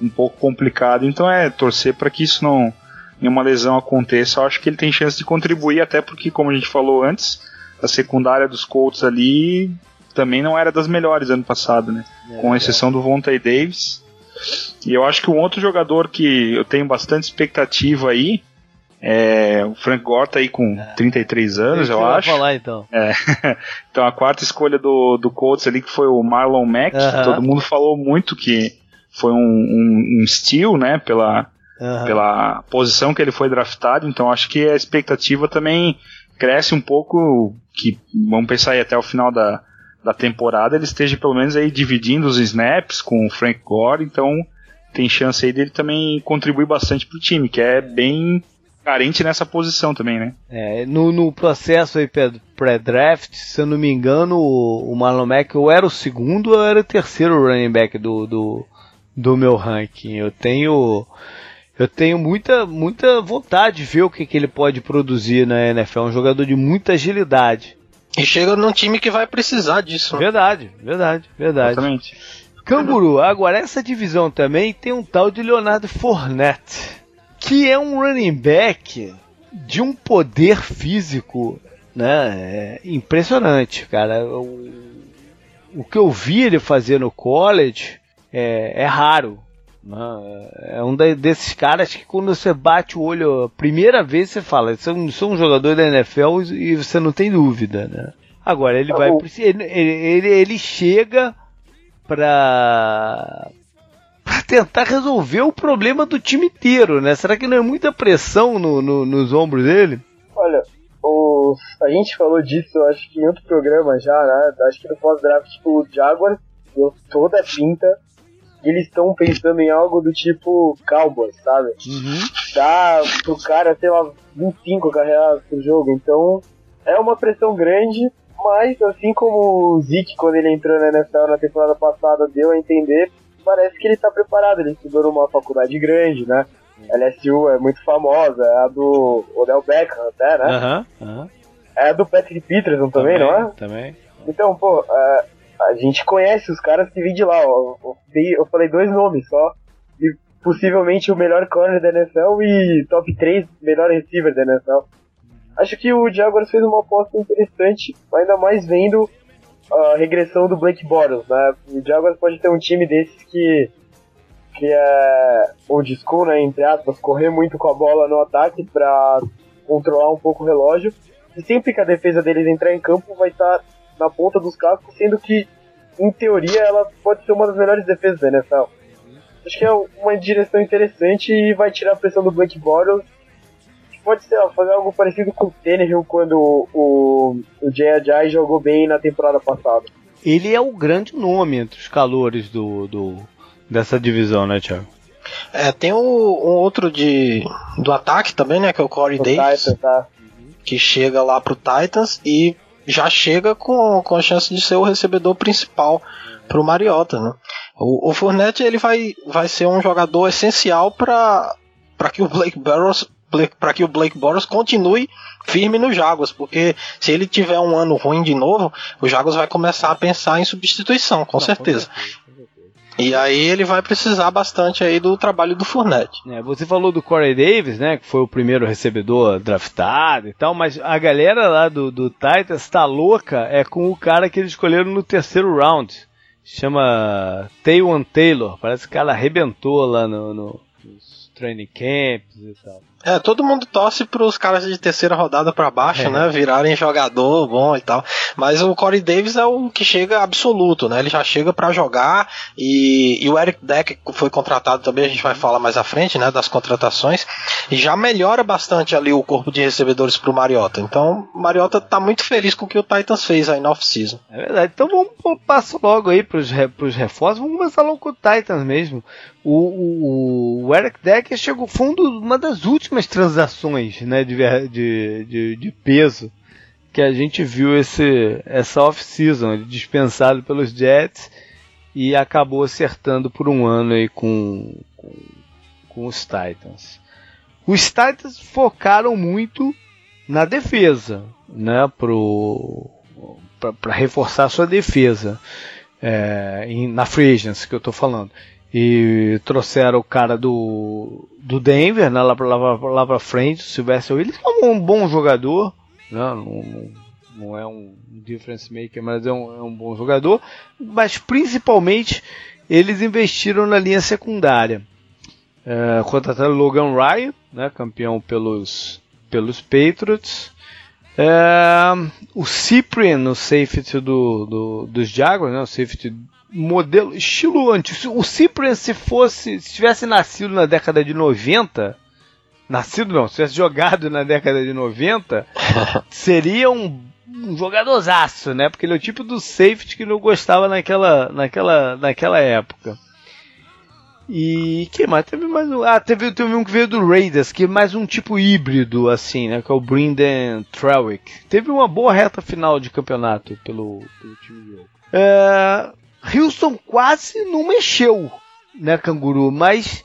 um pouco complicado. Então, é torcer para que isso não nenhuma lesão aconteça. Eu acho que ele tem chance de contribuir, até porque, como a gente falou antes, a secundária dos Colts ali também não era das melhores ano passado, né? É, Com exceção é. do Vontae Davis. E eu acho que um outro jogador que eu tenho bastante expectativa aí é o Frank Gore tá aí com é. 33 anos, eu, eu acho. falar então. É. então a quarta escolha do, do Colts ali que foi o Marlon Mack, uh -huh. todo mundo falou muito que foi um, um, um steal, né, pela, uhum. pela posição que ele foi draftado, então acho que a expectativa também cresce um pouco, que vamos pensar aí até o final da, da temporada, ele esteja pelo menos aí dividindo os snaps com o Frank Gore, então tem chance aí dele também contribuir bastante pro time, que é bem carente nessa posição também, né? É, no, no processo aí pré-draft, se eu não me engano, o, o Marlon Mack ou era o segundo ou era o terceiro running back do, do, do meu ranking. Eu tenho eu tenho muita, muita vontade de ver o que, que ele pode produzir na NFL. É um jogador de muita agilidade. E chega num time que vai precisar disso. Verdade, verdade, verdade. Exatamente. Canguru, agora essa divisão também tem um tal de Leonardo Fournette que é um running back de um poder físico né, é impressionante, cara. O, o que eu vi ele fazer no college é, é raro. Né? É um desses caras que quando você bate o olho a primeira vez você fala, sou, é sou um jogador da NFL e você não tem dúvida, né? Agora ele vai ele, ele, ele chega para para tentar resolver o problema do time inteiro, né? Será que não é muita pressão no, no, nos ombros dele? Olha, o, a gente falou disso, acho que em outro programa já, né? Acho que no pós-draft, tipo, o Jaguars deu toda a pinta eles estão pensando em algo do tipo Cowboys, sabe? Uhum. Dá pro cara, sei lá, 25 carregadas pro jogo. Então, é uma pressão grande, mas assim como o Zeke, quando ele entrou na NFL na temporada passada, deu a entender, parece que ele tá preparado, ele estudou numa faculdade grande, né? A LSU é muito famosa, é a do Odell Beckham até, né? Aham, uhum, É a do Patrick Peterson também, também, não é? Também. Então, pô, é, a gente conhece os caras que vêm de lá, ó. Eu falei dois nomes só. E possivelmente o melhor corner da NFL e top 3 melhor receiver da NFL. Acho que o Jaguars fez uma aposta interessante, ainda mais vendo a regressão do Blake Bortles, né? O Jaguars pode ter um time desses que que é old school, né, entre aspas, correr muito com a bola no ataque para controlar um pouco o relógio. E sempre que a defesa deles entrar em campo vai estar na ponta dos cascos, sendo que, em teoria, ela pode ser uma das melhores defesas da NFL. Acho que é uma direção interessante e vai tirar a pressão do Blake Bortles pode ser, fazer algo parecido com o Tannehill quando o, o Jay Ajay jogou bem na temporada passada. Ele é o grande nome entre os calores do, do dessa divisão, né, Thiago? É, tem um, um, outro de do ataque também, né, que é o Corey o Davis, Titan, tá. que chega lá pro Titans e já chega com, com a chance de ser o recebedor principal pro Mariota, né? O, o Fournette ele vai, vai ser um jogador essencial para para que o Blake Barrows para que o Blake Bortles continue firme no Jaguars, porque se ele tiver um ano ruim de novo, o Jaguars vai começar a pensar em substituição, com Não, certeza. Com certeza. E aí ele vai precisar bastante aí do trabalho do Fournette. É, você falou do Corey Davis, né, que foi o primeiro recebedor draftado e tal, mas a galera lá do, do Titans tá louca é com o cara que eles escolheram no terceiro round. Chama Taywan Taylor, parece que o cara arrebentou lá no, no, nos training camps e tal. É, todo mundo torce pros caras de terceira rodada para baixo, é. né? Virarem jogador bom e tal. Mas o Corey Davis é o que chega absoluto, né? Ele já chega para jogar e, e, o Eric Deck foi contratado também, a gente vai falar mais à frente, né? Das contratações. E já melhora bastante ali o corpo de recebedores pro Mariota. Então, o Mariota tá muito feliz com o que o Titans fez aí na off-season. É verdade. Então vamos passo logo aí pros, pros reforços. Vamos começar logo com o Titans mesmo. O, o, o Eric Decker chegou, foi uma das últimas transações né, de, de, de, de peso que a gente viu esse, essa off-season. Dispensado pelos Jets e acabou acertando por um ano aí com, com, com os Titans. Os Titans focaram muito na defesa, né, para reforçar sua defesa. É, na free agency que eu estou falando e trouxeram o cara do, do Denver né, lá, lá, lá pra frente, o Sylvester Williams, é um bom jogador, né, não, não é um difference maker, mas é um, é um bom jogador, mas principalmente eles investiram na linha secundária. É, contrataram Logan Ryan, né, campeão pelos, pelos Patriots. É, o Cyprian, o safety do, do, dos Jaguars, né, o safety modelo, estilo antigo. O Cyprian, se fosse, se tivesse nascido na década de 90, nascido não, se tivesse jogado na década de 90, seria um, um jogadorzaço, né? Porque ele é o tipo do safety que não gostava naquela, naquela, naquela época. E que mais? Teve mais um. Ah, teve, teve um que veio do Raiders, que é mais um tipo híbrido, assim, né? Que é o Brendan Trawick. Teve uma boa reta final de campeonato pelo, pelo time dele. É, Houston quase não mexeu, né, Canguru? Mas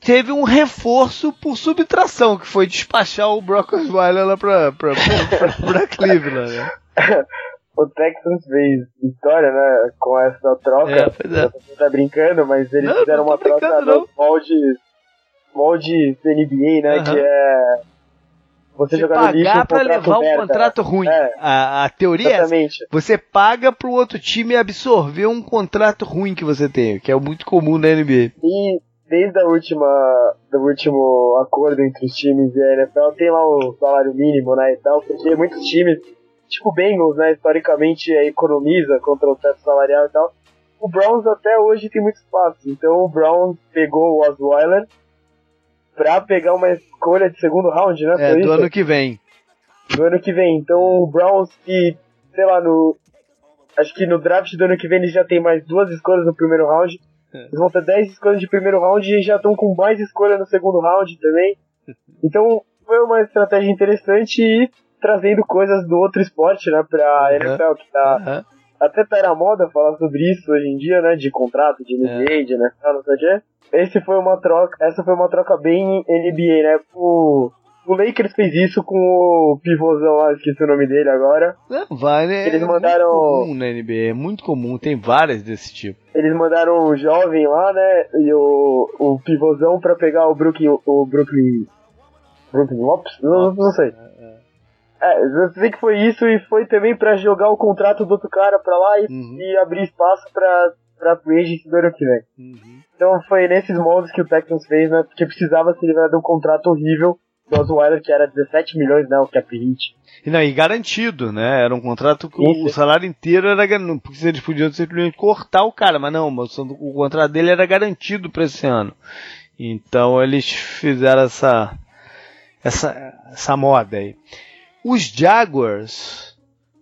teve um reforço por subtração, que foi despachar o Brock Osweiler lá pra, pra, pra, pra, pra Cleveland, né? o Texans fez história, né, com essa troca. É, pois é. Você tá brincando, mas eles não, fizeram uma troca no molde, molde NBA, né, uhum. que é você, jogar no lixo pra levar um contrato ruim. É, a, a teoria é exatamente. é você paga pro outro time absorver um contrato ruim que você tem, que é muito comum na NBA. E desde a última do último acordo entre os times e a NFL tem lá o salário mínimo, né, e tal, porque muitos times tipo o Bengals, né, historicamente economiza contra o teto salarial e tal. O Browns até hoje tem muito espaço. Então o Browns pegou o Osweiler pra pegar uma escolha de segundo round, né? É, do isso? ano que vem. Do ano que vem. Então o Browns que, sei lá, no. Acho que no draft do ano que vem eles já tem mais duas escolhas no primeiro round. É. Eles vão ter 10 escolhas de primeiro round e já estão com mais escolha no segundo round também. Então foi uma estratégia interessante e trazendo coisas do outro esporte, né, pra uhum. NFL, que tá. Uhum. Até tá na moda falar sobre isso hoje em dia, né? De contrato, de NBA, é. de NFL, não sei o quê. Esse foi uma troca, essa foi uma troca bem NBA, né? O, o Lakers fez isso com o pivôzão lá, esqueci o nome dele agora. Não, vai, né? Eles mandaram. É muito comum na NBA, é muito comum, tem várias desse tipo. Eles mandaram o jovem lá, né? E o, o pivôzão pra pegar o Brooklyn. O Brooklyn. Brooklyn Lopes? Não, não sei. É, eu sei que foi isso e foi também para jogar o contrato do outro cara pra lá e, uhum. e abrir espaço pra, pra free agent do ano que vem. Uhum. Então foi nesses moldes que o Texans fez, né? Porque precisava se livrar de um contrato horrível do Osweiler, que era 17 milhões, né? O cap hit. E, não, e garantido, né? Era um contrato que o salário inteiro era porque eles podiam simplesmente cortar o cara, mas não, o contrato dele era garantido para esse ano. Então eles fizeram essa essa essa moda aí. Os Jaguars,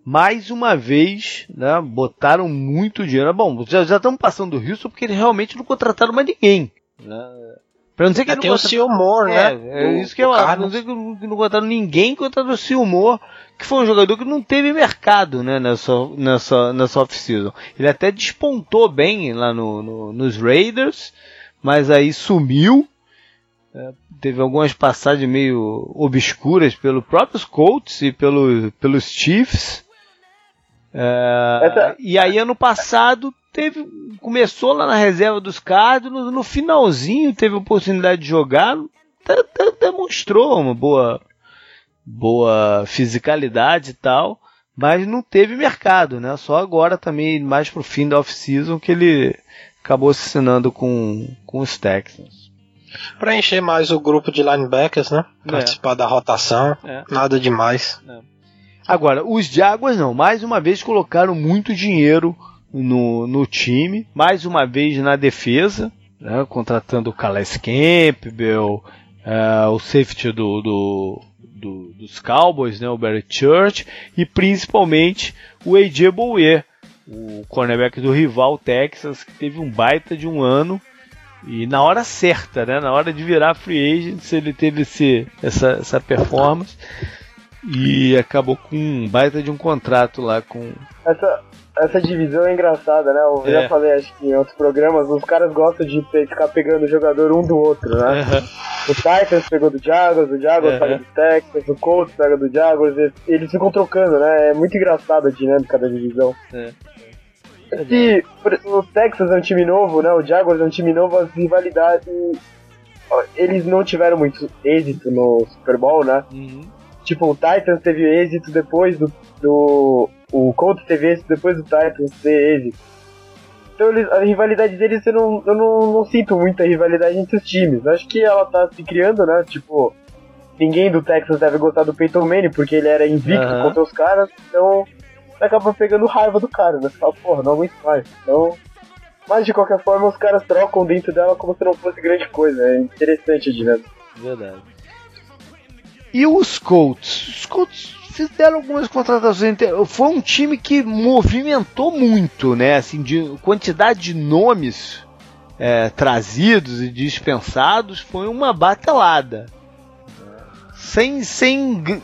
mais uma vez, né, botaram muito dinheiro. Bom, já, já estamos passando do Houston porque eles realmente não contrataram mais ninguém. Né? Pra não dizer que é, tem o Silmore, é, né? É, isso que eu acho. Não dizer que não, que não contrataram ninguém, contrataram o Silmore, que foi um jogador que não teve mercado né, nessa, nessa, nessa off-season. Ele até despontou bem lá no, no, nos Raiders, mas aí sumiu. Teve algumas passagens meio obscuras pelo próprios Colts e pelo, pelos Chiefs. É, Essa... E aí ano passado teve começou lá na reserva dos Cardinals, no finalzinho teve a oportunidade de jogar, demonstrou uma boa boa fisicalidade e tal, mas não teve mercado, né? Só agora também mais pro fim da off-season que ele acabou se assinando com, com os Texans. Pra encher mais o grupo de linebackers, né? É. Participar da rotação. É. Nada demais. É. Agora, os Jaguars não. Mais uma vez colocaram muito dinheiro no, no time. Mais uma vez na defesa. Né? Contratando o Calais Campbell. Uh, o safety do, do, do, dos Cowboys, né? O Barry Church. E principalmente o AJ Bouye. O cornerback do rival Texas. Que teve um baita de um ano e na hora certa, né? Na hora de virar free agent, ele teve esse, essa, essa performance e acabou com um baita de um contrato lá com. Essa, essa divisão é engraçada, né? Eu é. já falei, acho que em outros programas, os caras gostam de ficar pegando o jogador um do outro, né? Uhum. O Titans pegou do Jaguars, o Jaguars uhum. pega do Texas, o Colts pega do Jaguars, eles ficam trocando, né? É muito engraçado a dinâmica da divisão. É. Se o Texas é um time novo, né? O Jaguars é um time novo, as rivalidades. Eles não tiveram muito êxito no Super Bowl, né? Uhum. Tipo, o Titans teve êxito depois do. do o Colts teve êxito depois do Titans ter êxito. Então eles, a rivalidade deles eu, não, eu não, não sinto muita rivalidade entre os times. Acho que ela tá se criando, né? Tipo, ninguém do Texas deve gostar do Peyton Manning porque ele era invicto uhum. contra os caras. Então acaba pegando raiva do cara, né? Você fala, porra, não aguento mais. Então, Mas de qualquer forma os caras trocam dentro dela como se não fosse grande coisa. É interessante de ver. Verdade. E os Colts? Os Colts fizeram algumas contratações. Foi um time que movimentou muito, né? Assim, de quantidade de nomes é, trazidos e dispensados foi uma batelada. Sem, sem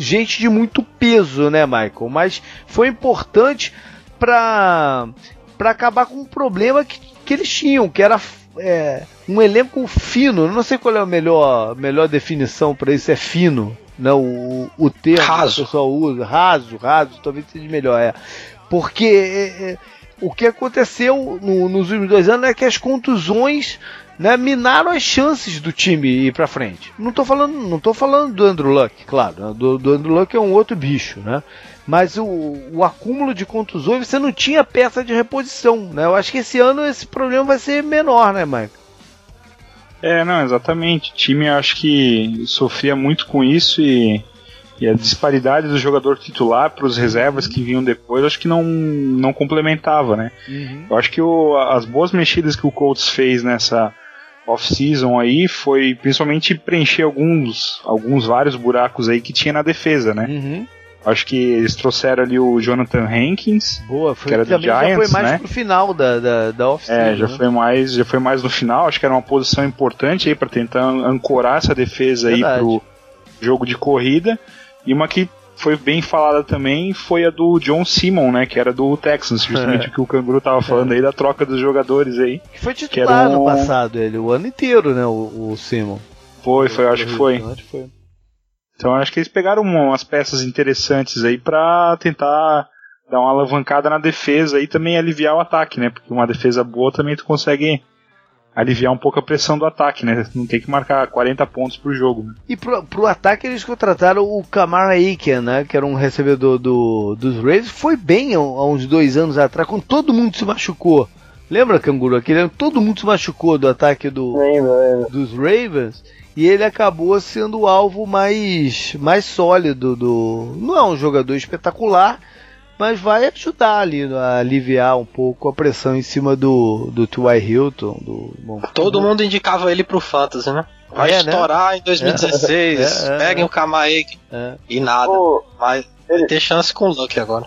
gente de muito peso, né, Michael? Mas foi importante para para acabar com um problema que, que eles tinham, que era é, um elenco fino. não sei qual é a melhor, melhor definição para isso, é fino. Né, o, o termo raso. que o pessoal usa, raso, raso, talvez seja melhor, é. Porque é, é, o que aconteceu no, nos últimos dois anos é que as contusões né, minaram as chances do time ir para frente. Não estou falando, não tô falando do Andrew Luck, claro, né, do, do Andrew Luck é um outro bicho, né? Mas o, o acúmulo de contusões, você não tinha peça de reposição, né? Eu acho que esse ano esse problema vai ser menor, né, Mike? É, não, exatamente. O time acho que sofria muito com isso e, e a disparidade do jogador titular para os reservas que vinham depois, acho que não, não complementava, né? Uhum. Eu acho que o, as boas mexidas que o Colts fez nessa off-season aí foi principalmente preencher alguns, alguns vários buracos aí que tinha na defesa, né? Uhum. Acho que eles trouxeram ali o Jonathan Hankins, Boa, foi, que era do Giants, já foi mais né? pro final da, da, da off É, já né? foi mais, já foi mais no final. Acho que era uma posição importante aí para tentar ancorar essa defesa Verdade. aí pro jogo de corrida. E uma que foi bem falada também foi a do John Simon, né? Que era do Texans, justamente é. o que o Canguru tava falando é. aí da troca dos jogadores aí. Que foi titular que um... no passado, ele, o ano inteiro, né? O, o Simon. Foi, foi, acho que foi. Acho que foi. Então acho que eles pegaram umas peças interessantes aí para tentar dar uma alavancada na defesa e também aliviar o ataque, né? Porque uma defesa boa também tu consegue aliviar um pouco a pressão do ataque, né? Não tem que marcar 40 pontos pro jogo. Né? E pro, pro ataque eles contrataram o Kamara Aiken, né? Que era um recebedor do, dos Ravens. Foi bem há uns dois anos atrás, quando todo mundo se machucou. Lembra, Canguru? Aquele todo mundo se machucou do ataque do, dos Ravens e ele acabou sendo o alvo mais, mais sólido do. Não é um jogador espetacular, mas vai ajudar ali a aliviar um pouco a pressão em cima do, do T.Y. Hilton. Do, bom, Todo mundo indicava ele pro Fantasy, né? Vai é, né? estourar né? em 2016, é, é, peguem é. o Kamaek é. e nada. Pô, mas ele... ter chance com o Luck agora.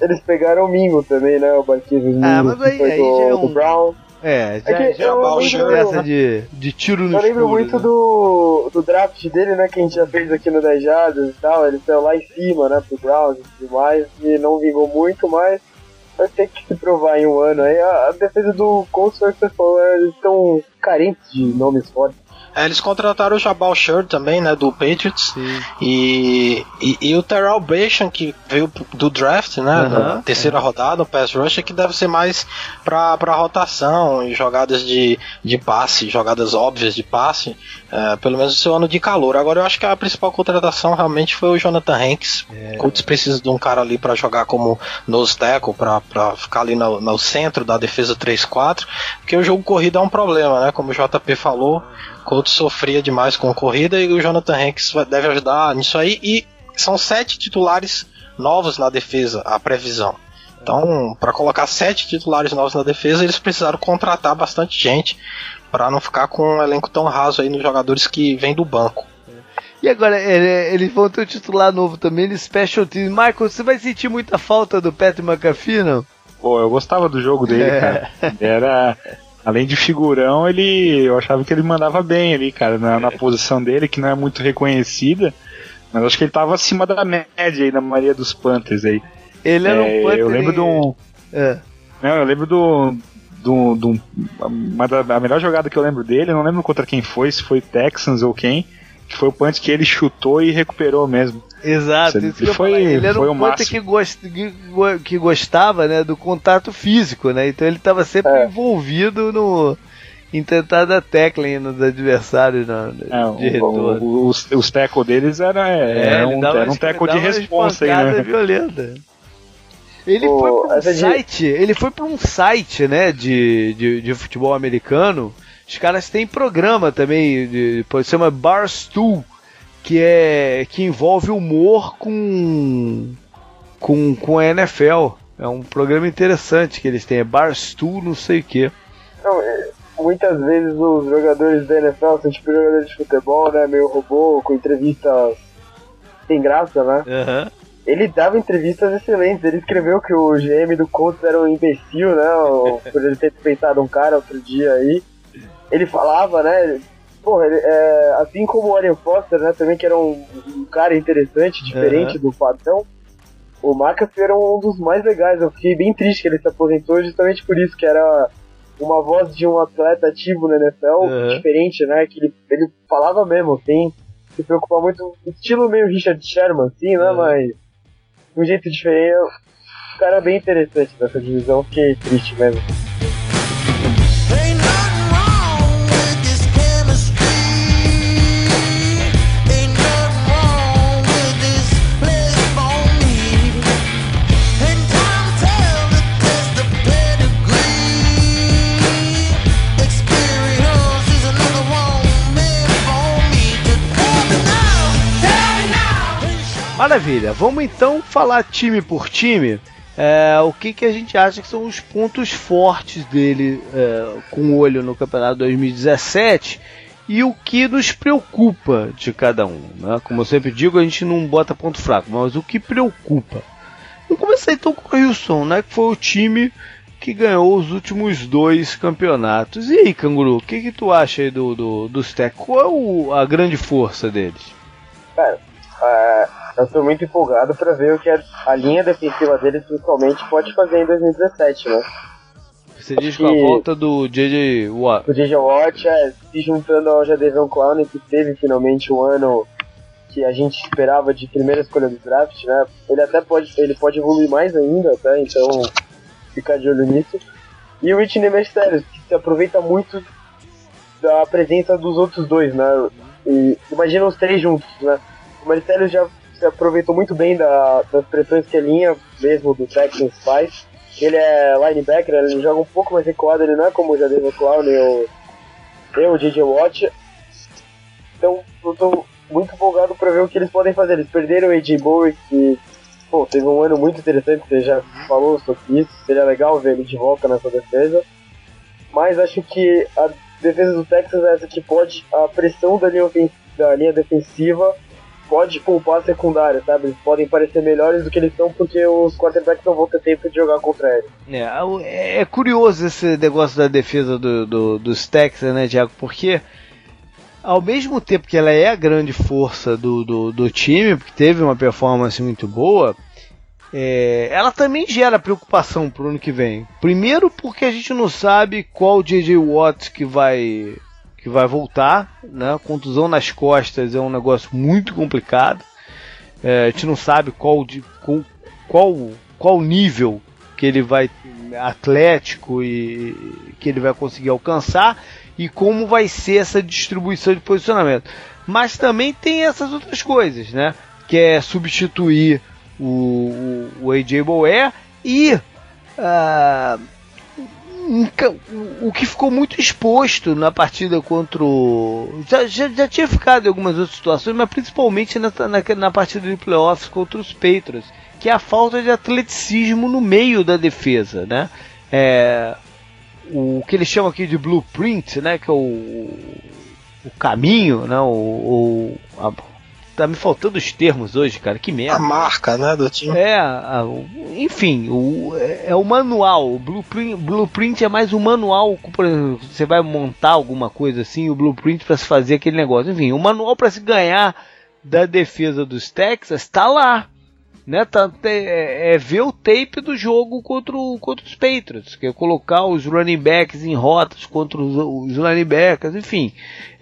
Eles pegaram o Mingo também, né? O Banquinho Ah, mas aí, aí do, já é um... do Brown. É, já, é que já eu essa de, de tiro no Eu lembro escuro, muito né? do, do draft dele, né, que a gente já fez aqui no 10 Jardas e tal, ele saiu lá em cima, né, pro Browns e tudo mais, e não vingou muito, mas vai ter que se provar em um ano aí. A, a defesa do Colts, você falou, eles estão carentes de nomes fortes. É, eles contrataram o Jabal Shirt também, né, do Patriots. E, e, e, o Terrell Basham, que veio do draft, né, uhum, da terceira rodada, o pass rusher, que deve ser mais pra, pra rotação e jogadas de, de passe, jogadas óbvias de passe, é, pelo menos no seu ano de calor. Agora eu acho que a principal contratação realmente foi o Jonathan Hanks. É. Colts precisa de um cara ali para jogar como nose tackle, pra ficar ali no, no centro da defesa 3-4, porque o jogo corrido é um problema, né, como o JP falou. Colts sofria demais com a corrida e o Jonathan Hanks deve ajudar nisso aí. E são sete titulares novos na defesa, a previsão. Então, para colocar sete titulares novos na defesa, eles precisaram contratar bastante gente para não ficar com um elenco tão raso aí nos jogadores que vêm do banco. E agora, eles vão ter um titular novo também no Special Teams. Michael, você vai sentir muita falta do Patrick McAfee, não? Pô, eu gostava do jogo dele, é. cara. Era, além de figurão, ele eu achava que ele mandava bem ali, cara, na, na posição dele, que não é muito reconhecida. Mas acho que ele tava acima da média aí na maioria dos Panthers aí. Ele era é, um Panther. Eu lembro de um. É. Não, eu lembro do. Do, do uma da, a melhor jogada que eu lembro dele, não lembro contra quem foi, se foi Texans ou quem, que foi o punch que ele chutou e recuperou mesmo. Exato, isso ele, foi, ele era foi um punter que, gost, que, gostava né, do contato físico, né? Então ele estava sempre é. envolvido no, em tentar dar tackling nos adversários no, é, de retorno. O, o, os, os tackle deles era, é, era, um, era um tackle de responsa aí, né? violenta. Ele oh, foi para um site, de... ele foi para um site, né, de, de, de futebol americano os caras têm programa também, de, se chama Barstool, que é que envolve humor com com, com a NFL. é um programa interessante que eles têm, é Barstool, não sei o que. É, muitas vezes os jogadores da NFL são tipo jogadores de futebol, né? Meio robô, com entrevistas sem graça, né? Uhum. Ele dava entrevistas excelentes. Ele escreveu que o GM do Colts era um imbecil, né? por ele ter dispensado um cara outro dia aí. Ele falava, né? Porra, ele, é, assim como o Warren Foster, né? Também que era um, um cara interessante, diferente uhum. do padrão o McAfee era um dos mais legais. Eu fiquei bem triste que ele se aposentou justamente por isso, que era uma voz de um atleta ativo na NFL, uhum. diferente, né? Que ele, ele falava mesmo, assim, se preocupava muito, estilo meio Richard Sherman, assim, né? Uhum. Mas um jeito diferente. Um cara bem interessante dessa divisão, fiquei triste mesmo. Maravilha, vamos então falar time por time. É, o que, que a gente acha que são os pontos fortes dele é, com o olho no campeonato 2017 e o que nos preocupa de cada um. Né? Como eu sempre digo, a gente não bota ponto fraco, mas o que preocupa. Vamos começar então com o Wilson, né, que foi o time que ganhou os últimos dois campeonatos. E aí, Canguru, o que, que tu acha aí do, do, do Stack? Qual é o, a grande força deles? Cara, é, eu estou muito empolgado para ver o que a, a, linha defensiva deles, principalmente, pode fazer em 2017, né? Você diz com a volta do J.J. Watt. O J.J. Watt, é, se juntando ao Jadavion Clown, que teve finalmente um ano que a gente esperava de primeira escolha do draft, né? Ele até pode, ele pode evoluir mais ainda, tá? Então, ficar de olho nisso. E o Whitney Mercedes, que se aproveita muito da presença dos outros dois, né? E imagina os três juntos, né? O Marcelo já se aproveitou muito bem da, das pressões que a linha mesmo do Texans faz. Ele é linebacker, ele joga um pouco mais recuado, ele não é como o Jadeva Clown e o, e o DJ Watt. Então eu tô muito empolgado para ver o que eles podem fazer. Eles perderam o AJ Bowie, que pô, teve um ano muito interessante, você já falou sobre isso, seria legal ver ele de volta nessa defesa. Mas acho que a defesa do Texas é essa que pode, a pressão da linha, da linha defensiva pode poupar a secundária, sabe? Eles podem parecer melhores do que eles são porque os quarterbacks não vão ter tempo de jogar contra eles. É, é curioso esse negócio da defesa do, do, dos Texans, né, Thiago? Porque ao mesmo tempo que ela é a grande força do, do, do time, porque teve uma performance muito boa, é, ela também gera preocupação pro ano que vem. Primeiro porque a gente não sabe qual J.J. Watt que vai que vai voltar, né? Contusão nas costas é um negócio muito complicado. É, a gente não sabe qual, qual, qual, qual nível que ele vai atlético e que ele vai conseguir alcançar e como vai ser essa distribuição de posicionamento. Mas também tem essas outras coisas, né? Que é substituir o, o, o AJ Boé e uh, o que ficou muito exposto na partida contra o. Já, já, já, tinha ficado em algumas outras situações, mas principalmente na, na, na partida de playoffs contra os Patriots, que é a falta de atleticismo no meio da defesa, né? É, o que eles chamam aqui de blueprint, né? Que é o, o caminho, né? O, o a, tá me faltando os termos hoje, cara. Que merda. A marca, né, do time. É, a, enfim, o, é, é, o manual. O blueprint, blueprint é mais um manual. Por exemplo, você vai montar alguma coisa assim, o blueprint para se fazer aquele negócio. Enfim, o manual para se ganhar da defesa dos Texas está lá né, tá, é, é, ver o tape do jogo contra, o, contra os Patriots, que é colocar os running backs em rotas contra os, os backs, enfim,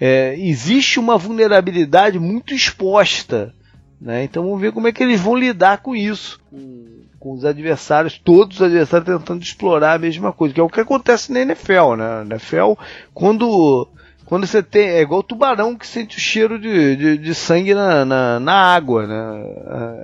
é, existe uma vulnerabilidade muito exposta, né, então vamos ver como é que eles vão lidar com isso, com, com os adversários, todos os adversários tentando explorar a mesma coisa, que é o que acontece na NFL, né, na NFL, quando quando você tem. É igual o tubarão que sente o cheiro de, de, de sangue na, na, na, água, né?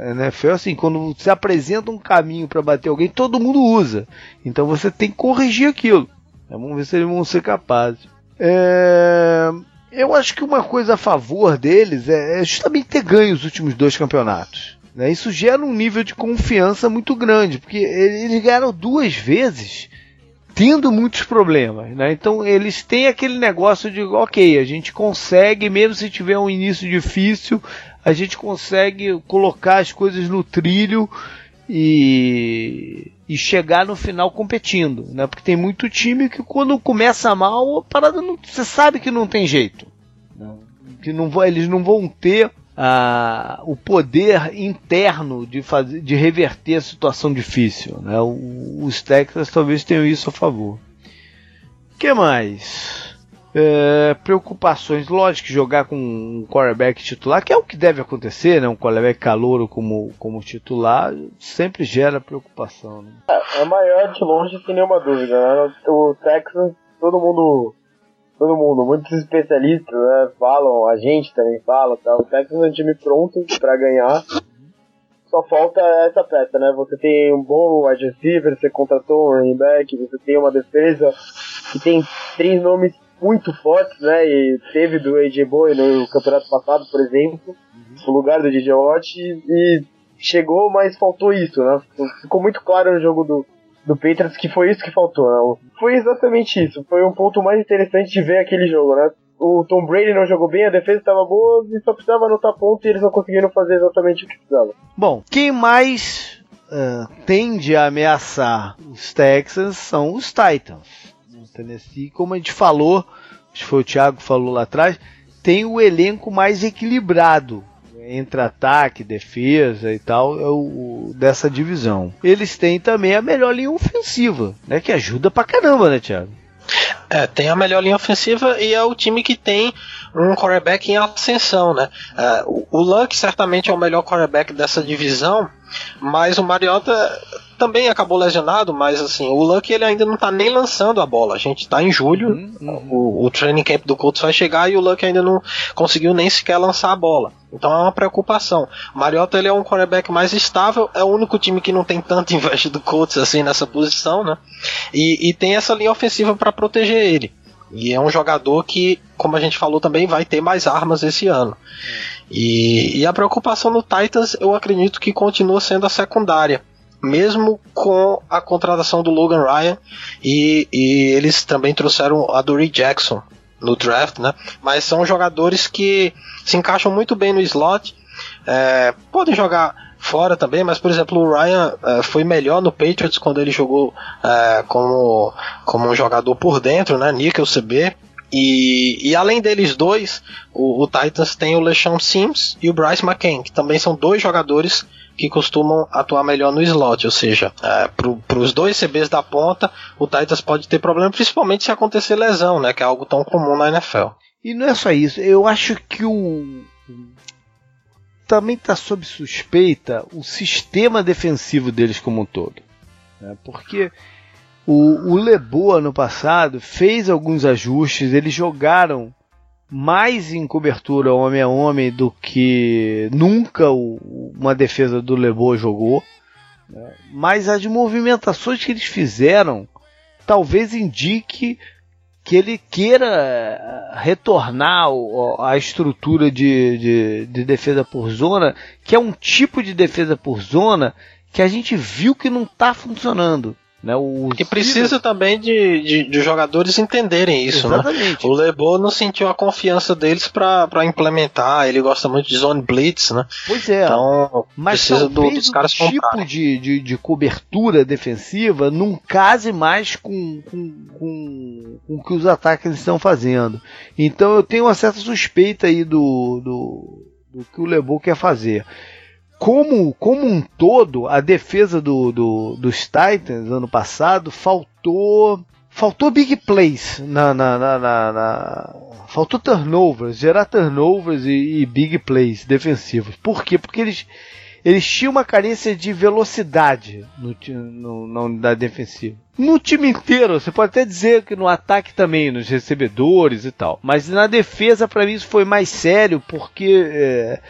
A NFL, assim, quando você apresenta um caminho para bater alguém, todo mundo usa. Então você tem que corrigir aquilo. Vamos ver se eles vão ser capazes. É... Eu acho que uma coisa a favor deles é, é justamente ter ganho os últimos dois campeonatos. Né? Isso gera um nível de confiança muito grande, porque eles ganharam duas vezes tendo muitos problemas, né? Então eles têm aquele negócio de, ok, a gente consegue, mesmo se tiver um início difícil, a gente consegue colocar as coisas no trilho e, e chegar no final competindo, né? Porque tem muito time que quando começa mal, a parada não, você sabe que não tem jeito, né? que não eles não vão ter o poder interno de fazer, de reverter a situação difícil, né? os Texas talvez tenham isso a favor. O que mais? É, preocupações, lógico que jogar com um quarterback titular, que é o que deve acontecer, né? Um quarterback calouro como, como titular, sempre gera preocupação. Né? É, é maior de longe, sem nenhuma dúvida. Né? O Texas, todo mundo, todo mundo, muitos especialistas né, falam, a gente também fala, tá? o Texas é um time pronto para ganhar. Só falta essa peça, né? Você tem um bom wide receiver, você contratou um running back, você tem uma defesa que tem três nomes muito fortes, né? E teve do AJ Boy no campeonato passado, por exemplo, uhum. no lugar do DJ Watt, e, e chegou, mas faltou isso, né? Ficou muito claro no jogo do, do Patriots que foi isso que faltou, né? Foi exatamente isso. Foi um ponto mais interessante de ver aquele jogo, né? O Tom Brady não jogou bem, a defesa estava boa e só precisava anotar ponto e eles não conseguiram fazer exatamente o que precisavam. Bom, quem mais uh, tende a ameaçar os Texans são os Titans. Tennessee, como a gente falou, acho que foi o Thiago que falou lá atrás, tem o elenco mais equilibrado entre ataque, defesa e tal é o, dessa divisão. Eles têm também a melhor linha ofensiva, né, que ajuda pra caramba, né, Thiago? É, tem a melhor linha ofensiva e é o time que tem um quarterback em ascensão, né? É, o, Luck certamente é o melhor quarterback dessa divisão, mas o Mariota também acabou lesionado, mas assim, o Luck ele ainda não tá nem lançando a bola. A gente tá em julho, uhum, uhum. O, o, training camp do Colts vai chegar e o Luck ainda não conseguiu nem sequer lançar a bola. Então é uma preocupação. Mariota ele é um quarterback mais estável, é o único time que não tem tanto inveja do Colts assim nessa posição, né? E, e tem essa linha ofensiva para proteger ele. E é um jogador que, como a gente falou também, vai ter mais armas esse ano. E, e a preocupação no Titans, eu acredito que continua sendo a secundária mesmo com a contratação do Logan Ryan e, e eles também trouxeram a Dory Jackson no draft, né? Mas são jogadores que se encaixam muito bem no slot, é, podem jogar fora também, mas por exemplo o Ryan é, foi melhor no Patriots quando ele jogou é, como, como um jogador por dentro, né? Nickel CB. E, e além deles dois, o, o Titans tem o LeSean Sims e o Bryce McCain, que também são dois jogadores que costumam atuar melhor no slot, ou seja, é, para os dois CBs da ponta, o Titans pode ter problema, principalmente se acontecer lesão, né, que é algo tão comum na NFL. E não é só isso, eu acho que o também está sob suspeita o sistema defensivo deles como um todo, né? porque o, o Lebo ano passado fez alguns ajustes, eles jogaram mais em cobertura homem a homem do que nunca uma defesa do Lebo jogou. Né? Mas as movimentações que eles fizeram talvez indique que ele queira eh, retornar à estrutura de, de, de, defesa por zona, que é um tipo de defesa por zona que a gente viu que não está funcionando. Né, que precisa também de, de, de, jogadores entenderem isso. Né? Exatamente. Né? O Lebo não sentiu a confiança deles para implementar. Ele gosta muito de zone blitz, né? Pois é. Então Mas precisa do, dos caras tipo de, de, de, cobertura defensiva não case mais com, com, com, com o que os ataques estão fazendo. Então eu tenho uma certa suspeita aí do, do, do que o Lebo quer fazer como, como um todo, a defesa do, do, dos Titans ano passado faltou. Faltou big plays na, na, na, na faltou turnovers, gerar turnovers e, e, big plays defensivos. Por quê? Porque eles, eles tinham uma carência de velocidade no, no, na unidade defensiva. No time inteiro, você pode até dizer que no ataque também, nos recebedores e tal. Mas na defesa, para mim, isso foi mais sério, porque é,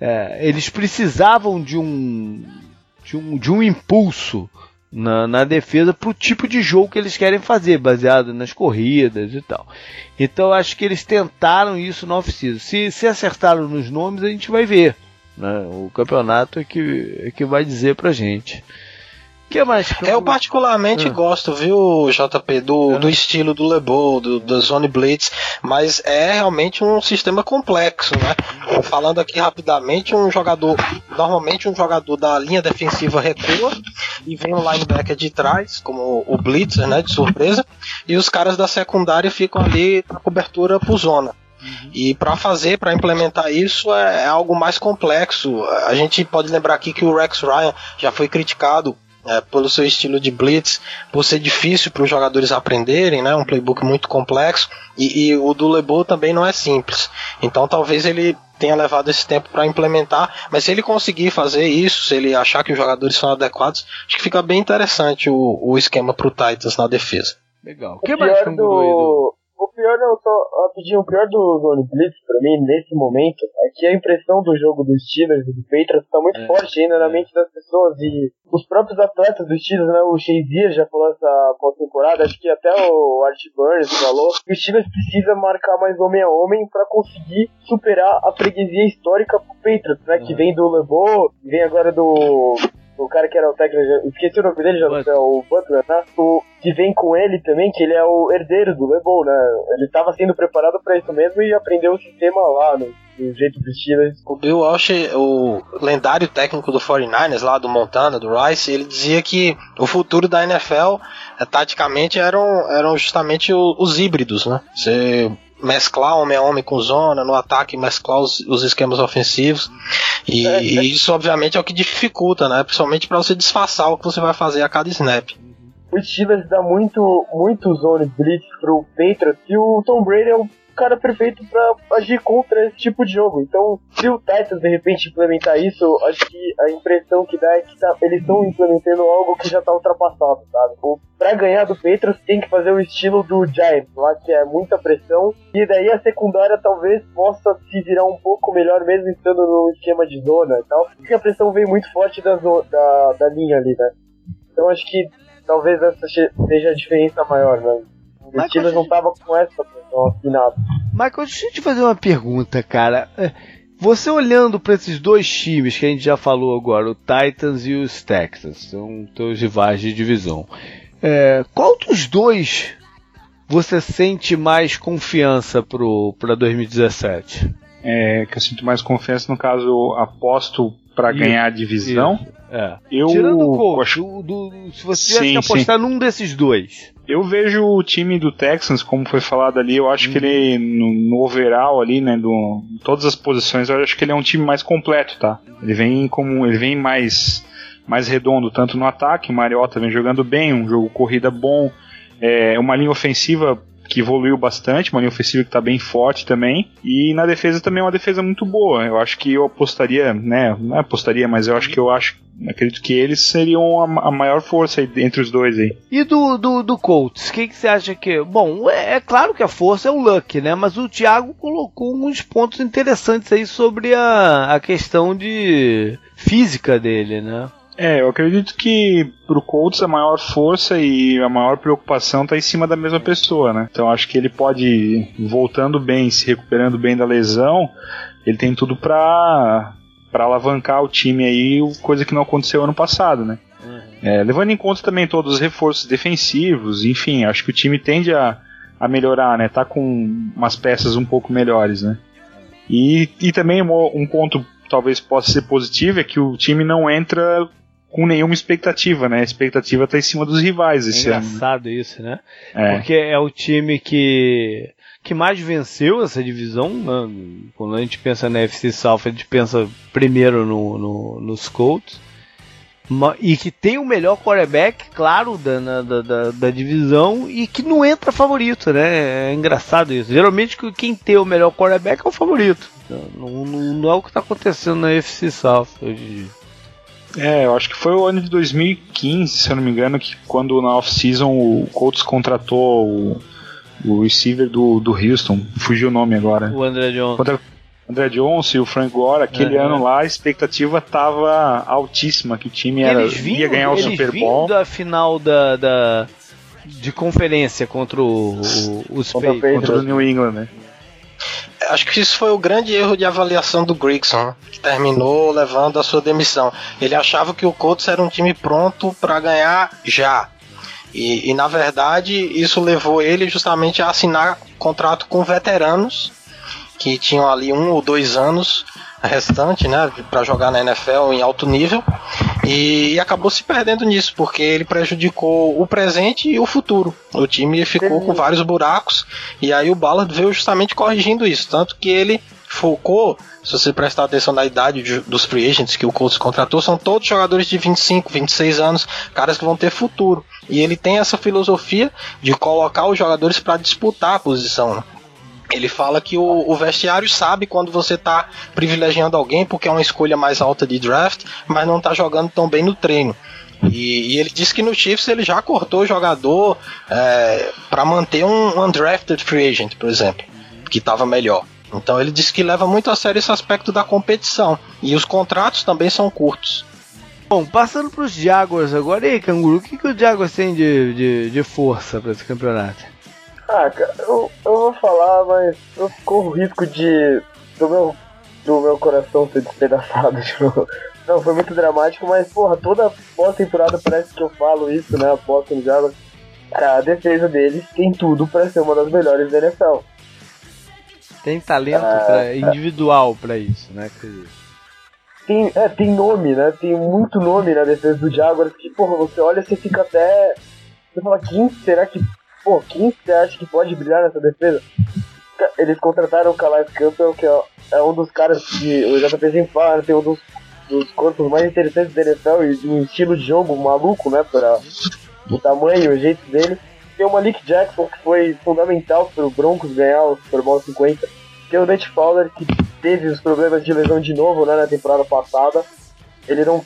é, eles precisavam de um, de um, de um impulso na, na defesa para o tipo de jogo que eles querem fazer, baseado nas corridas e tal. Então acho que eles tentaram isso no off-season. Se, se acertaram nos nomes, a gente vai ver. Né? O campeonato é que, é que vai dizer pra gente que mais? Que eu particularmente ah. gosto, viu, JP, do, do estilo do LeBeau, do, do Zone Blitz, mas é realmente um sistema complexo, né? Falando aqui rapidamente, um jogador, normalmente um jogador da linha defensiva recua e vem um linebacker de trás, como o Blitzer, né, de surpresa, e os caras da secundária ficam ali na cobertura por zona. Uhum. E para fazer, para implementar isso é, é, algo mais complexo. A gente pode lembrar aqui que o Rex Ryan já foi criticado é, pelo seu estilo de blitz, por ser difícil para os jogadores aprenderem, né, um playbook muito complexo, e, e o do LeBeau também não é simples. Então talvez ele tenha levado esse tempo para implementar, mas se ele conseguir fazer isso, se ele achar que os jogadores são adequados, acho que fica bem interessante o, o esquema para o Titans na defesa. Legal. O que mais do... O pior não, só rapidinho, o pior do Zone Blitz pra mim nesse momento é que a impressão do jogo dos Steelers e do Patriots tá muito é, forte ainda é. na mente das pessoas e os próprios atletas dos Steelers, né, o Shazier já falou essa pós-temporada, acho que até o Art Burns falou, que o Steelers precisa marcar mais homem a homem para conseguir superar a freguesia histórica pro Patriots, né, que vem do LeBeau, vem agora do o cara que era o técnico, esqueci o nome dele, já Butler. o Butler, né? O que vem com ele também, que ele é o herdeiro do LeBron, né? Ele estava sendo preparado para isso mesmo e aprendeu o sistema lá, no, do jeito do Steelers. O Bill Walsh, o lendário técnico do 49ers, lá do Montana, do Rice, ele dizia que o futuro da NFL, é, taticamente, eram, eram justamente os híbridos, né? Você mesclar homem a homem com zona, no ataque mesclar os, os esquemas ofensivos. E, é, e, isso, obviamente, é o que dificulta, né? Principalmente para você disfarçar o que você vai fazer a cada snap. O Steelers dá muito, muito zone blitz pro Patriots e o Tom Brady é o cara perfeito para agir contra esse tipo de jogo. Então, se o Titans de repente implementar isso, acho que a impressão que dá é que tá, eles estão implementando algo que já tá ultrapassado, sabe? Para ganhar do Patriots tem que fazer o estilo do Giants, lá que é muita pressão, e daí a secundária talvez possa se virar um pouco melhor mesmo estando no esquema de zona e tal, porque a pressão vem muito forte da, da, da linha ali, né? Então acho que talvez essa seja a diferença maior, né? O Steelers não tava com essa pressão afinada. Michael, deixa eu te fazer uma pergunta, cara. É, você olhando para esses dois times que a gente já falou agora, o Titans e os Texans, são teus rivais de divisão. É, qual dos dois você sente mais confiança para 2017? É, que eu sinto mais confiança, no caso, aposto para ganhar a divisão. É. Eu, Tirando o Colts, acho... do, do, se você sim, apostar sim. num desses dois. Eu vejo o time do Texans, como foi falado ali, eu acho hum. que ele, no, no, overall ali, né, do, todas as posições, eu acho que ele é um time mais completo, tá? Ele vem como, ele vem mais, mais redondo, tanto no ataque, o Mariota vem jogando bem, um jogo corrida bom, é, uma linha ofensiva que evoluiu bastante, uma linha ofensiva que está bem forte também. E na defesa também é uma defesa muito boa. Eu acho que eu apostaria, né? Não é apostaria, mas eu acho que eu acho. Acredito que eles seriam a, a maior força entre os dois aí. E do, do, do Colts, o que, que você acha que. Bom, é, é, claro que a força é o Luck, né? Mas o Thiago colocou uns pontos interessantes aí sobre a, a questão de física dele, né? É, eu acredito que pro Colts a maior força e a maior preocupação tá em cima da mesma pessoa, né? Então acho que ele pode, voltando bem, se recuperando bem da lesão, ele tem tudo pra, pra alavancar o time aí, coisa que não aconteceu ano passado, né? Uhum. É, levando em conta também todos os reforços defensivos, enfim, acho que o time tende a, a melhorar, né? Tá com umas peças um pouco melhores, né? E, e também um ponto talvez possa ser positivo é que o time não entra com nenhuma expectativa, né? A expectativa tá em cima dos rivais esse é engraçado ano. isso, né? É. Porque é o time que que mais venceu essa divisão. Né? Quando a gente pensa na FC South, a gente pensa primeiro no, no, nos Colts. E que tem o melhor quarterback, claro, da, da, da, da, divisão e que não entra favorito, né? É engraçado isso. Geralmente quem tem o melhor quarterback é o favorito. Não, não, não é o que está acontecendo na FC South hoje é, eu acho que foi o ano de 2015, se eu não me engano, que quando na off-season o Colts contratou o, o receiver do, do Houston, fugiu o nome agora. O André Jones. Contra, André Jones e o Frank Gore, aquele uhum. ano lá a expectativa tava altíssima, que o time era, vinham, ia ganhar o Super Bowl. da final da, da, de conferência contra o, o, os contra, contra o New England, né? Acho que isso foi o grande erro de avaliação do Grigson, que terminou levando a sua demissão. Ele achava que o Colts era um time pronto para ganhar já. E, e, na verdade isso levou ele justamente a assinar contrato com veteranos que tinham ali um ou dois anos restante, né, para jogar na NFL em alto nível e, acabou se perdendo nisso porque ele prejudicou o presente e o futuro. O time ficou com vários buracos e aí o Ballard veio justamente corrigindo isso, tanto que ele focou, se você prestar atenção na idade de, dos free agents que o Colts contratou, são todos jogadores de 25, 26 anos, caras que vão ter futuro. E ele tem essa filosofia de colocar os jogadores para disputar a posição. Né? Ele fala que o, o, vestiário sabe quando você está privilegiando alguém porque é uma escolha mais alta de draft, mas não está jogando tão bem no treino. E, e, ele disse que no Chiefs ele já cortou o jogador é, para manter um undrafted free agent, por exemplo, que estava melhor. Então ele disse que leva muito a sério esse aspecto da competição. E os contratos também são curtos. Bom, passando para os Jaguars agora, e aí, Canguru, o que, que o Jaguars tem de, de, de força para esse campeonato? Ah, cara, eu, eu vou falar, mas eu corro o risco de. do meu, do meu coração ser despedaçado. Tipo, não, foi muito dramático, mas porra, toda pós-temporada parece que eu falo isso, né? Aposto no Jaguars. Cara, a defesa deles tem tudo para ser uma das melhores da NFL. Tem talento é, pra, individual para isso, né? Tem, é, tem nome, né? Tem muito nome na defesa do Jaguars que, porra, você olha e você fica até. Você fala, quem será que Pô, quem você acha que pode brilhar nessa defesa? Eles contrataram o Calais Campbell, que é, é, um dos caras que o JP sempre fala, né, tem um dos, dos corpos mais interessantes da NFL e de um estilo de jogo maluco, né? Para o tamanho, o jeito dele. Tem o Malik Jackson, que foi fundamental para o Broncos ganhar o Super Bowl 50. Tem o Nate Fowler, que teve os problemas de lesão de novo né, na temporada passada. Ele não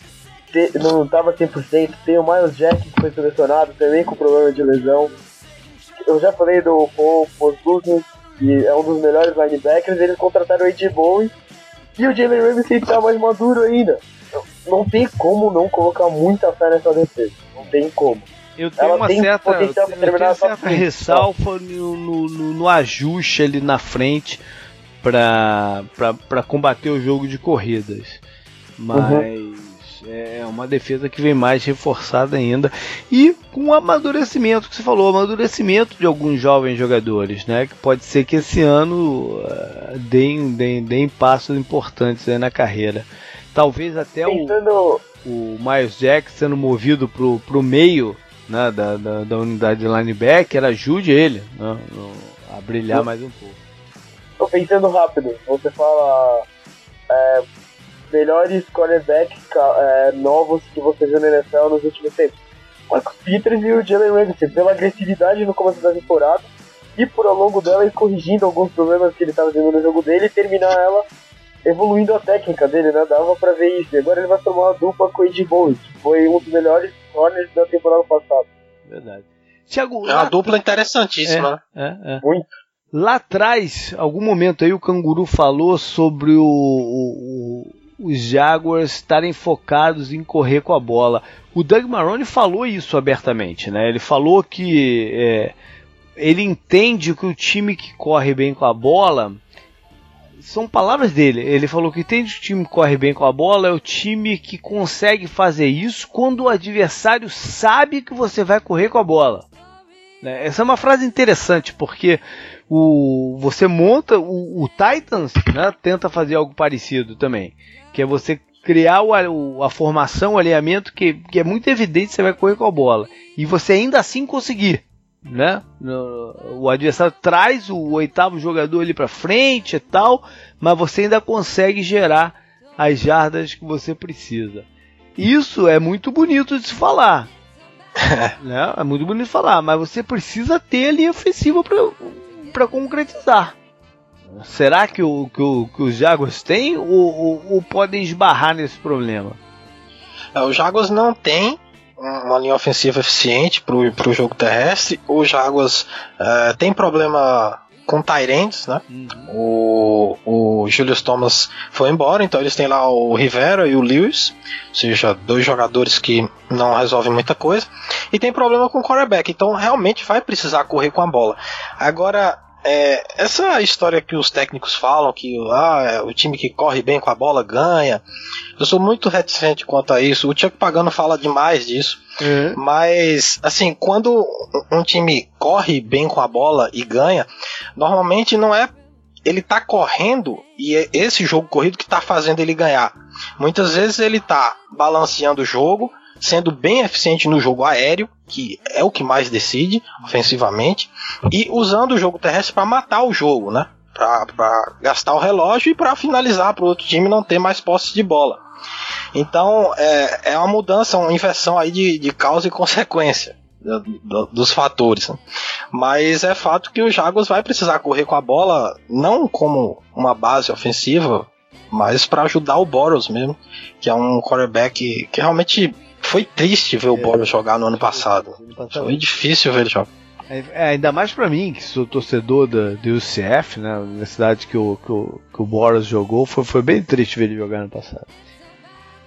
te, não estava 100%. Tem o Miles Jack, que foi selecionado também com problema de lesão eu já falei do Paul Poslucas, que é um dos melhores linebackers, eles contrataram o A.J. Bowen e o Jalen Ramsey tá mais maduro ainda. Não tem como não colocar muita fé nessa defesa. Não tem como. Eu tenho Ela uma certa, eu tenho certa ressalva no, no, no, no, ajuste ali na frente para combater o jogo de corridas. Mas. Uhum é uma defesa que vem mais reforçada ainda e com o amadurecimento que você falou, amadurecimento de alguns jovens jogadores, né? Que pode ser que esse ano uh, deem, deem, deem passos importantes na carreira. Talvez até o, o Miles Jack sendo movido pro, pro meio né, da, da, da unidade de linebacker ajude ele né, a brilhar mais um pouco. Tô pensando rápido, você fala é, melhores quarterbacks é, novos que você viu na NFL nos últimos tempos. Marcos Peters e o Jalen Ramsey, pela agressividade no começo da temporada e por ao longo dela ir corrigindo alguns problemas que ele estava tendo no jogo dele e terminar ela evoluindo a técnica dele, né? Dava pra ver isso. E agora ele vai formar uma dupla com o Ed Bowie, que foi um dos melhores corners da temporada passada. Verdade. Thiago, é uma dupla interessantíssima. É, é, é. Muito. Lá atrás, algum momento aí o Canguru falou sobre o, o, os Jaguars estarem focados em correr com a bola. O Doug Marrone falou isso abertamente, né? Ele falou que é, ele entende que o time que corre bem com a bola são palavras dele. Ele falou que entende que o time que corre bem com a bola é o time que consegue fazer isso quando o adversário sabe que você vai correr com a bola. Né? Essa é uma frase interessante porque o, você monta o, o Titans né, tenta fazer algo parecido também que é você criar o, a formação, o alinhamento que, que é muito evidente que você vai correr com a bola e você ainda assim conseguir, né? O adversário traz o oitavo jogador ali para frente e tal, mas você ainda consegue gerar as jardas que você precisa. Isso é muito bonito de se falar. né? É muito bonito de falar, mas você precisa ter ali ofensiva para concretizar. Será que, o, que, o, que os Jaguars têm ou, ou, ou podem esbarrar nesse problema? É, os Jaguars não têm uma linha ofensiva eficiente para o jogo terrestre. Os Jaguars é, tem problema com Tyrants, né? Uhum. O, o Julius Thomas foi embora, então eles têm lá o Rivera e o Lewis, ou seja, dois jogadores que não resolvem muita coisa. E tem problema com o quarterback, então realmente vai precisar correr com a bola. Agora, é, essa história que os técnicos falam que ah, é o time que corre bem com a bola ganha, eu sou muito reticente quanto a isso. O Tiago Pagano fala demais disso. Uhum. Mas, assim, quando um time corre bem com a bola e ganha, normalmente não é ele tá correndo e é esse jogo corrido que tá fazendo ele ganhar. Muitas vezes ele tá balanceando o jogo, sendo bem eficiente no jogo aéreo, que é o que mais decide ofensivamente, e usando o jogo terrestre para matar o jogo, né? Para gastar o relógio e para finalizar para o outro time não ter mais posse de bola. Então é, é uma mudança, uma inversão aí de, de causa e consequência dos fatores. Né? Mas é fato que o Jaguars vai precisar correr com a bola, não como uma base ofensiva, mas para ajudar o Boros mesmo, que é um quarterback que realmente foi triste ver o é. Boros jogar no ano passado. Foi difícil ver ele jogar. É, é, ainda mais para mim, que sou torcedor da, do UCF, né, a universidade que o, que o, que o Boros jogou, foi, foi bem triste ver ele jogar no passado.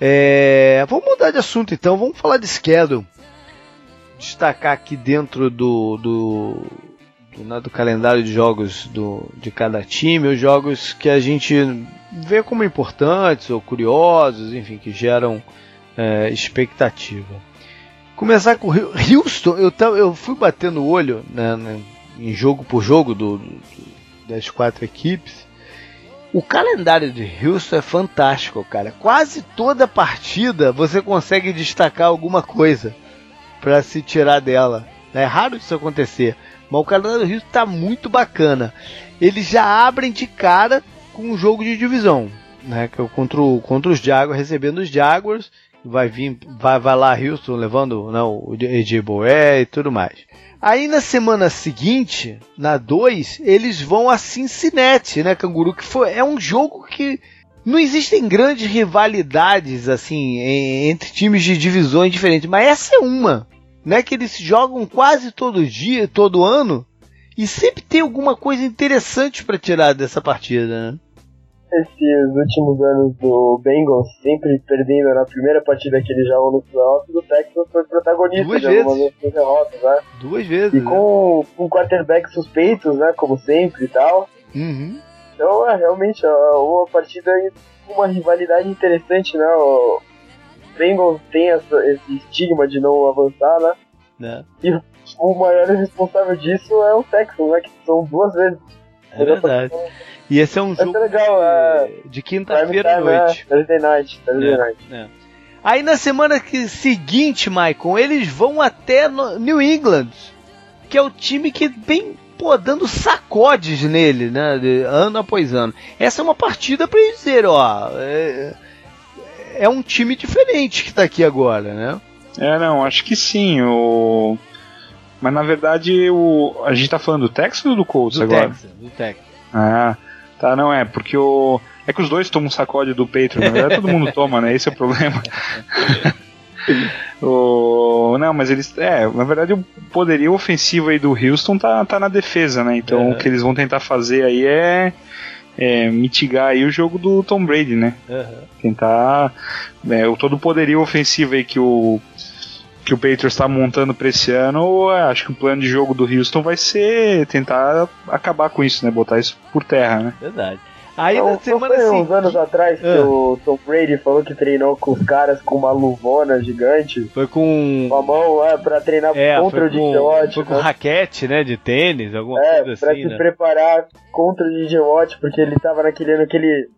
É, vamos mudar de assunto então, vamos falar de schedule destacar aqui dentro do, do, do, né, do calendário de jogos do, de cada time os jogos que a gente vê como importantes ou curiosos, enfim, que geram é, expectativa. Começar com Houston, eu, eu fui batendo o olho né, né, em jogo por jogo do, do, das quatro equipes. O calendário de Houston é fantástico, cara. Quase toda partida você consegue destacar alguma coisa para se tirar dela. É raro isso acontecer. Mas o calendário do Rio está muito bacana. Eles já abrem de cara com um jogo de divisão, né? Que é contra, o, contra os Jaguars, recebendo os Jaguars. Vai vir, vai, vai lá Houston levando né, o AJ Boé e tudo mais. Aí na semana seguinte, na 2, eles vão a Cincinnati, né, Canguru? Que foi, é um jogo que não existem grandes rivalidades assim entre times de divisões diferentes, mas essa é uma, né? Que eles jogam quase todo dia, todo ano, e sempre tem alguma coisa interessante para tirar dessa partida, né? Esses últimos anos do Bengals sempre perdendo na primeira partida que eles jogam no playoff, o Texas foi protagonista Duas de algumas derrotas, né? Duas vezes. E com, com quarterback suspeitos, né? Como sempre e tal. Uhum. Então, é realmente é uma partida com uma rivalidade interessante, né? O Bengals tem essa, esse estigma de não avançar, né? É. E o maior responsável disso é o Texans, né? Que são duas vezes. É verdade. E esse é um jogo legal, é... de quinta-feira à noite. É, Thursday night, Thursday é, night. É. Aí na semana que, seguinte, Michael, eles vão até New England, que é o time que vem pô, dando sacodes nele, né? De, ano após ano. Essa é uma partida para dizer, ó. É, é, um time diferente que tá aqui agora, né? É, não, acho que sim. O... Mas na verdade o... a gente tá falando do Texas ou do Colts do agora? Texas, do Texas. Ah, tá, não é, porque o. É que os dois tomam um sacode do Patriot, na verdade todo mundo toma, né? Esse é o problema. O... Não, mas eles. É, na verdade o poderio ofensivo aí do Houston tá, tá na defesa, né? Então é. o que eles vão tentar fazer aí é, é, mitigar aí o jogo do Tom Brady, né? Uhum. Tentar. É, o todo o poderio ofensivo aí que o. Que o Patriots está montando para esse ano, acho que o plano de jogo do Houston vai ser tentar acabar com isso, né? Botar isso por terra, né? Verdade. Aí não, na semana foi uns anos atrás que ah. o Tom Brady falou que treinou com os caras com uma luvona gigante. Foi com. Com a mão, é, pra treinar é, contra o DJ Watt. Foi com né? raquete, né, de tênis, alguma é, coisa pra assim. Pra se né? preparar contra o DJ Watt, porque ele tava naquele ano que ele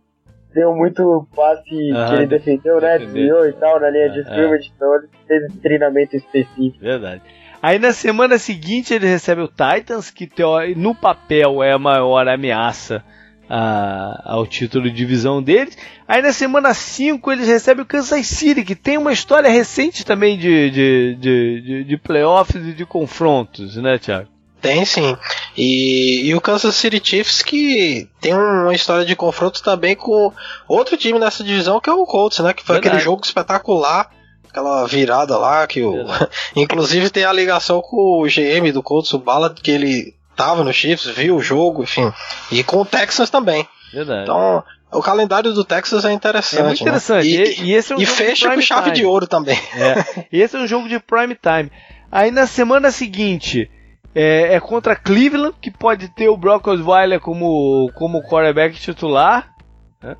deu muito passe ah, que ele defendeu, né? Desviou e tal na linha de scrimmage, então ele fez esse treinamento específico. Verdade. Aí na semana seguinte ele recebe o Titans, que no papel é a maior ameaça a, ao título de divisão deles. Aí na semana 5 eles recebem o Kansas City, que tem uma história recente também de, de, de, de, de playoffs e de confrontos, né, Thiago? Tem sim. E, e, o Kansas City Chiefs que tem uma história de confronto também com outro time nessa divisão que é o Colts, né? Que foi Verdade. aquele jogo espetacular, aquela virada lá que o. Inclusive tem a ligação com o GM do Colts, o Ballard, que ele tava no Chiefs, viu o jogo, enfim. E com o Texas também. Verdade. Então, o calendário do Texas é interessante. É muito interessante. Né? E, e, esse é um e fecha com chave time. de ouro também. É. E esse é um jogo de prime time. Aí na semana seguinte, É, é, contra Cleveland, que pode ter o Brock Osweiler como, como quarterback titular. Né?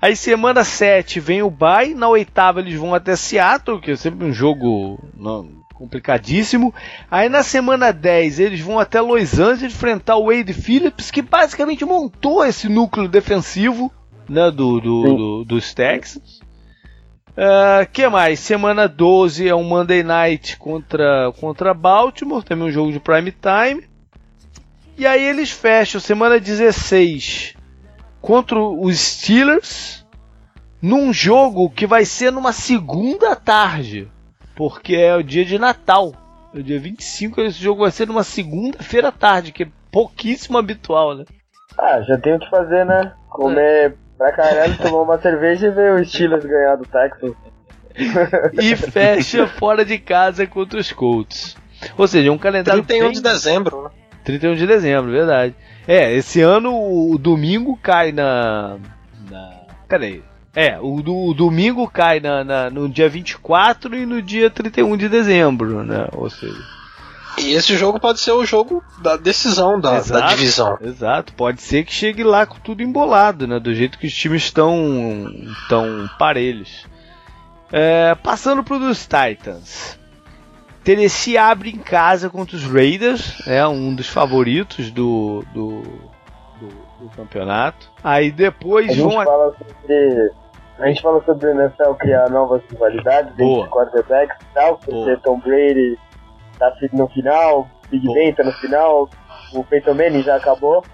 Aí semana 7 vem o bye, na oitava eles vão até Seattle, que é sempre um jogo não, complicadíssimo. Aí na semana 10 eles vão até Los Angeles enfrentar o Wade Phillips, que basicamente montou esse núcleo defensivo né, do, do, do, dos Texans. Uh, que mais? Semana 12 é um Monday Night contra, contra Baltimore, também um jogo de prime time. E aí eles fecham semana 16 contra os Steelers num jogo que vai ser numa segunda tarde, porque é o dia de Natal. O dia 25 esse jogo vai ser numa segunda-feira à tarde, que é pouquíssimo habitual, né? Ah, já tem o que fazer, né? Comer é Pra caralho, tomou uma cerveja e ver o Steelers ganhar do Texas. e fecha fora de casa contra os Colts. Ou seja, um calendário 31 bem... de dezembro, né? 31 de dezembro, verdade. É, esse ano o domingo cai na. na... Peraí. É, o, do, o domingo cai na, na, no dia 24 e no dia 31 de dezembro, né? Ou seja. E esse jogo pode ser o jogo da decisão da, exato, da divisão. Exato, pode ser que chegue lá com tudo embolado, né? Do jeito que os times estão tão parelhos. É, passando para os Titans. Tennessee abre em casa contra os Raiders, é um dos favoritos do, do, do, do campeonato. Aí depois a vão. Gente fala sobre, a gente fala sobre o NFL criar novas rivalidades entre quarterbacks e tal, porque Tom Brady tá no final, Big Ben tá no final, o Peyton Manning já acabou.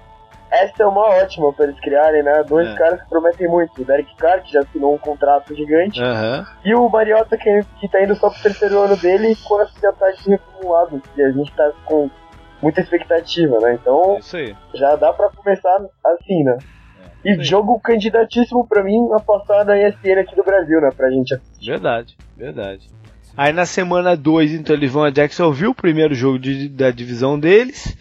Essa é uma ótima para eles criarem, né? Dois é. caras que prometem muito. O Derek Carr, que já assinou um contrato gigante, uhum. e o Mariota, que, que tá indo só pro terceiro ano dele com a cidade reformulado, que a gente tá com muita expectativa, né? Então, já dá para começar assim, né? É, e jogo candidatíssimo para mim a passar na ESPN aqui do Brasil, né? Pra gente assistir. Verdade, verdade. Aí na semana 2, então eles vão a Jacksonville, o primeiro jogo de, da divisão deles.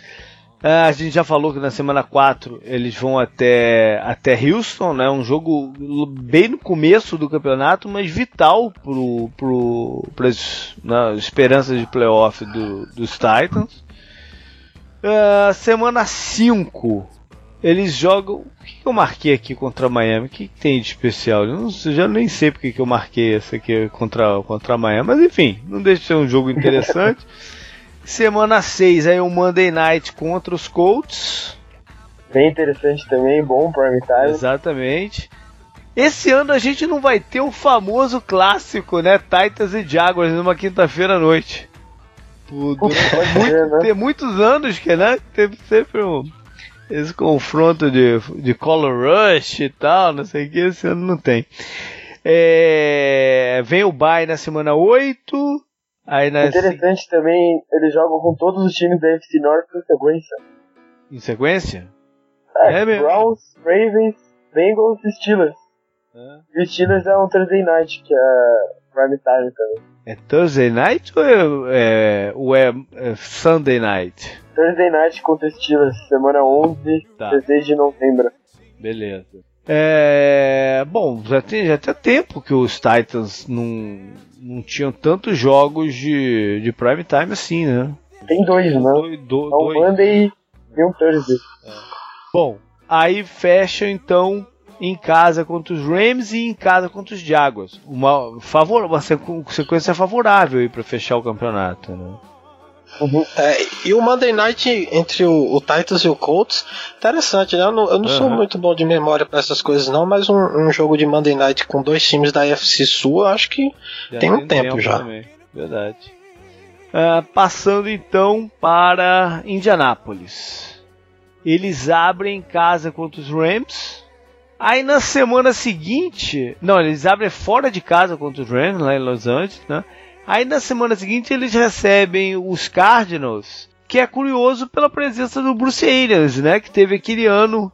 Uh, a gente já falou que na semana 4 eles vão até, até Houston, né? Um jogo bem no começo do campeonato, mas vital para as né, esperanças de playoff do, dos Titans. Uh, semana 5 eles jogam. O que, eu marquei aqui contra Miami? O que, tem de especial? Eu não, já nem sei porque que eu marquei essa aqui contra, contra Miami. Mas enfim, não deixa de ser um jogo interessante. Semana 6 aí um Monday Night contra os Colts. Bem interessante também, bom prime time. Exatamente. Esse ano a gente não vai ter o famoso clássico, né? Titans e Jaguars numa quinta-feira à noite. Por, muito, né? Tem muitos anos que, né? Teve sempre um esse confronto de, de Color Rush e tal, não sei o que, esse ano não tem. É, vem o Bay na semana 8. Aí na Interessante se... também, eles jogam com todos os times da FC North em sequência. Em sequência? É, é Browns, Ravens, Bengals e Steelers. É. E Steelers é um Thursday Night, que é prime time também. É Thursday Night ou é, é, ou é, é Sunday Night? Thursday Night contra Steelers, semana 11, tá. 16 de novembro. Beleza. É, bom, já tem, já tem tempo que os Titans não, não tinham tantos jogos de, de prime time assim, né? Tem dois, né? Dois, do, é um dois. Monday e um Thursday. É. Bom, aí fecha então em casa contra os Rams e em casa contra os Jaguars. Uma, favor, uma sequência favorável para fechar o campeonato. Né? Uhum. É, e o Monday Night entre o, o, Titans e o Colts, interessante, né? Eu não, eu não uhum. sou muito bom de memória para essas coisas, não, mas um, um, jogo de Monday Night com dois times da FC Sul, acho que já tem um tempo, tempo já. Também. Verdade. Uh, passando então para Indianápolis. Eles abrem em casa contra os Rams. Aí na semana seguinte, não, eles abrem fora de casa contra os Rams, lá em Los Angeles, né? Aí na semana seguinte eles recebem os Cardinals, que é curioso pela presença do Bruce Arians, né? Que teve aquele ano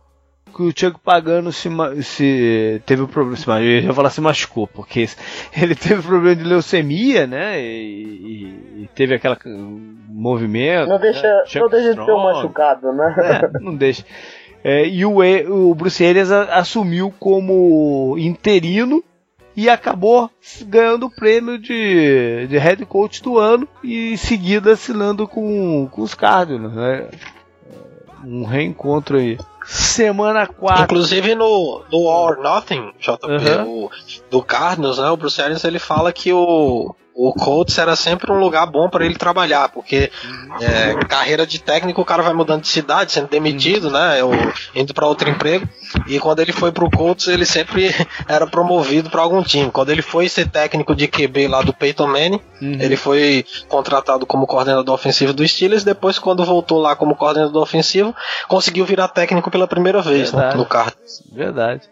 que o Chuck Pagano se, se teve um problema, se, eu ia falar se machucou, porque ele teve problema de leucemia, né? E, e teve aquele movimento. Não deixa, né? não deixa de ser um machucado, né? É, não deixa. É, e o, o Bruce Arians assumiu como interino e acabou ganhando o prêmio de, de head coach do ano e em seguida assinando com, com os Cardinals, né? Um reencontro aí. Semana 4. Inclusive no, no All or Nothing, JP, uhum. o, do Cardinals, né? O Bruce Arians ele fala que o, o Colts era sempre um lugar bom para ele trabalhar, porque é, carreira de técnico o cara vai mudando de cidade, sendo demitido, né, ou indo para outro emprego. E quando ele foi pro Colts, ele sempre era promovido para algum time. Quando ele foi ser técnico de QB lá do Peyton Manning, uhum. ele foi contratado como coordenador ofensivo do Steelers. Depois, quando voltou lá como coordenador ofensivo, conseguiu virar técnico pela primeira vez né, no Cardinals. Verdade.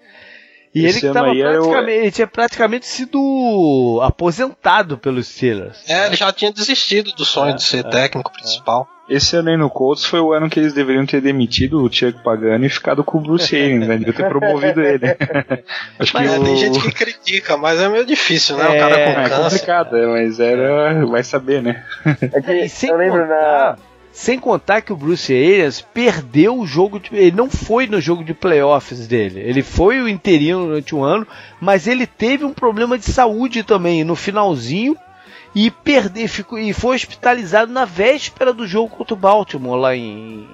E ele, tava praticamente, ele tinha praticamente sido aposentado pelos Steelers. É, ele já tinha desistido do sonho é, de ser é, técnico é. principal. Esse ano aí no Colts foi o ano que eles deveriam ter demitido o Chuck Pagano e ficado com o Bruce Arians, né? Devia ter promovido ele. Acho mas que o... tem gente que critica, mas é meio difícil, né? o cara com é, câncer. É complicado, mas era... vai saber, né? É que, eu lembro na sem contar que o Bruce Arians perdeu o jogo, de, ele não foi no jogo de playoffs dele. Ele foi o interino durante um ano, mas ele teve um problema de saúde também no finalzinho e perder, ficou, e foi hospitalizado na véspera do jogo contra o Baltimore lá em,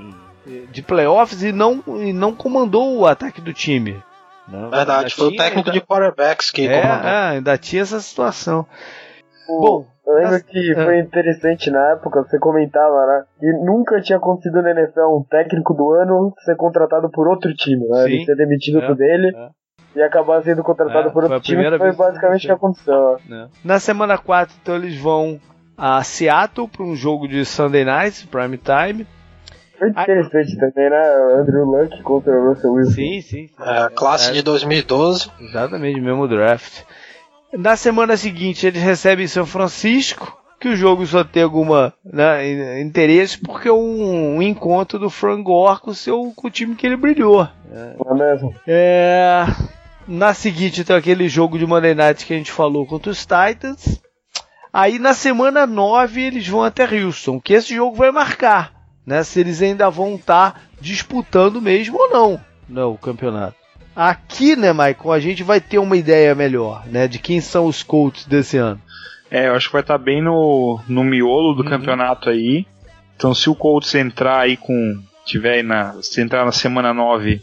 em de playoffs e não, e não comandou o ataque do time. Não, Verdade, foi o técnico ainda, de quarterbacks que é, comandou. É, ainda tinha essa situação. O, Bom, eu lembro que foi é. interessante na época, você comentava, né? Que nunca tinha acontecido na NFL um técnico do ano ser contratado por outro time, né? Sim, Ele ser demitido é, dele. É. E acabar sendo contratado é, por outro time, foi basicamente o que aconteceu. É. Na semana 4, então, eles vão a Seattle para um jogo de Sunday Night, Prime Time. Foi interessante Aí... também, né? Andrew Luck contra o Russell Wilson. Sim, sim. sim. É, classe de 2012. Exatamente, mesmo draft. Na semana seguinte eles recebem São Francisco, que o jogo só tem alguma né, interesse porque é um, um, encontro do Frank Gore com, o seu, com o time que ele brilhou. É mesmo. É, na seguinte tem aquele jogo de Monday Night que a gente falou contra os Titans. Aí na semana 9 eles vão até Houston, que esse jogo vai marcar, né? Se eles ainda vão estar tá disputando mesmo ou não, né, o campeonato. Aqui, né, Michael, a gente vai ter uma ideia melhor, né, de quem são os Colts desse ano. É, eu acho que vai estar tá bem no, no miolo do uhum. campeonato aí. Então, se o Colts entrar aí com. tiver aí na. Se entrar na semana 9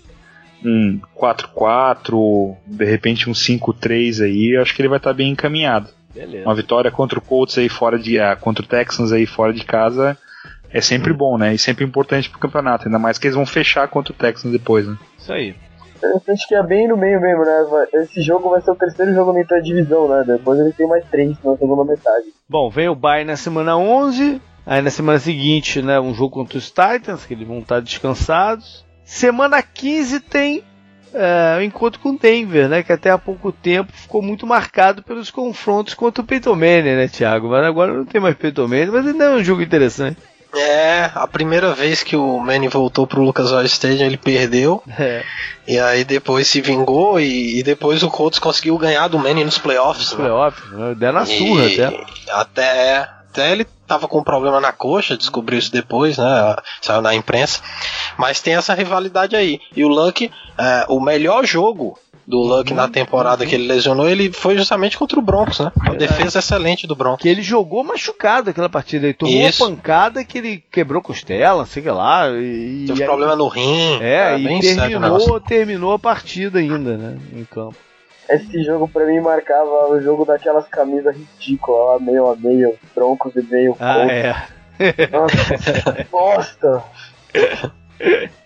um 4-4, de repente um 5-3 aí, eu acho que ele vai estar tá bem encaminhado. Beleza. Uma vitória contra o Colts aí fora de. Ah, contra o Texans aí fora de casa é sempre uhum. bom, né? E sempre importante pro campeonato, ainda mais que eles vão fechar contra o Texans depois, né? Isso aí. Interessante que é bem no meio mesmo, né? Esse jogo vai ser o terceiro jogo da divisão, né? Depois ele tem mais três na segunda metade. Bom, vem o Bay na semana 11. Aí na semana seguinte, né? Um jogo contra os Titans, que eles vão estar descansados. Semana 15 tem é, o encontro com Denver, né? Que até há pouco tempo ficou muito marcado pelos confrontos contra o Peyton Manning, né, Thiago? Mas agora não tem mais Peyton Manning, mas ainda é um jogo interessante. É, a primeira vez que o Manny voltou pro Lucas Oil Stadium, ele perdeu. É. E aí depois se vingou e, e, depois o Colts conseguiu ganhar do Manny nos playoffs. Nos né? playoffs, né? Deram na surra até. Até, até ele tava com um problema na coxa, descobriu isso depois, né? Saiu na imprensa. Mas tem essa rivalidade aí. E o Luck, é, o melhor jogo do Luck na temporada que ele lesionou, ele foi justamente contra o Broncos, né? Uma defesa excelente do Broncos. Que ele jogou machucado aquela partida. Ele tomou Isso. uma pancada que ele quebrou costela, sei lá. E, Teve e, problema no rim. É, e terminou, terminou a partida ainda, né? Em campo. Esse jogo pra mim marcava o jogo daquelas camisas ridículas, meio a meio, Broncos e meio Ah, é. Nossa, bosta!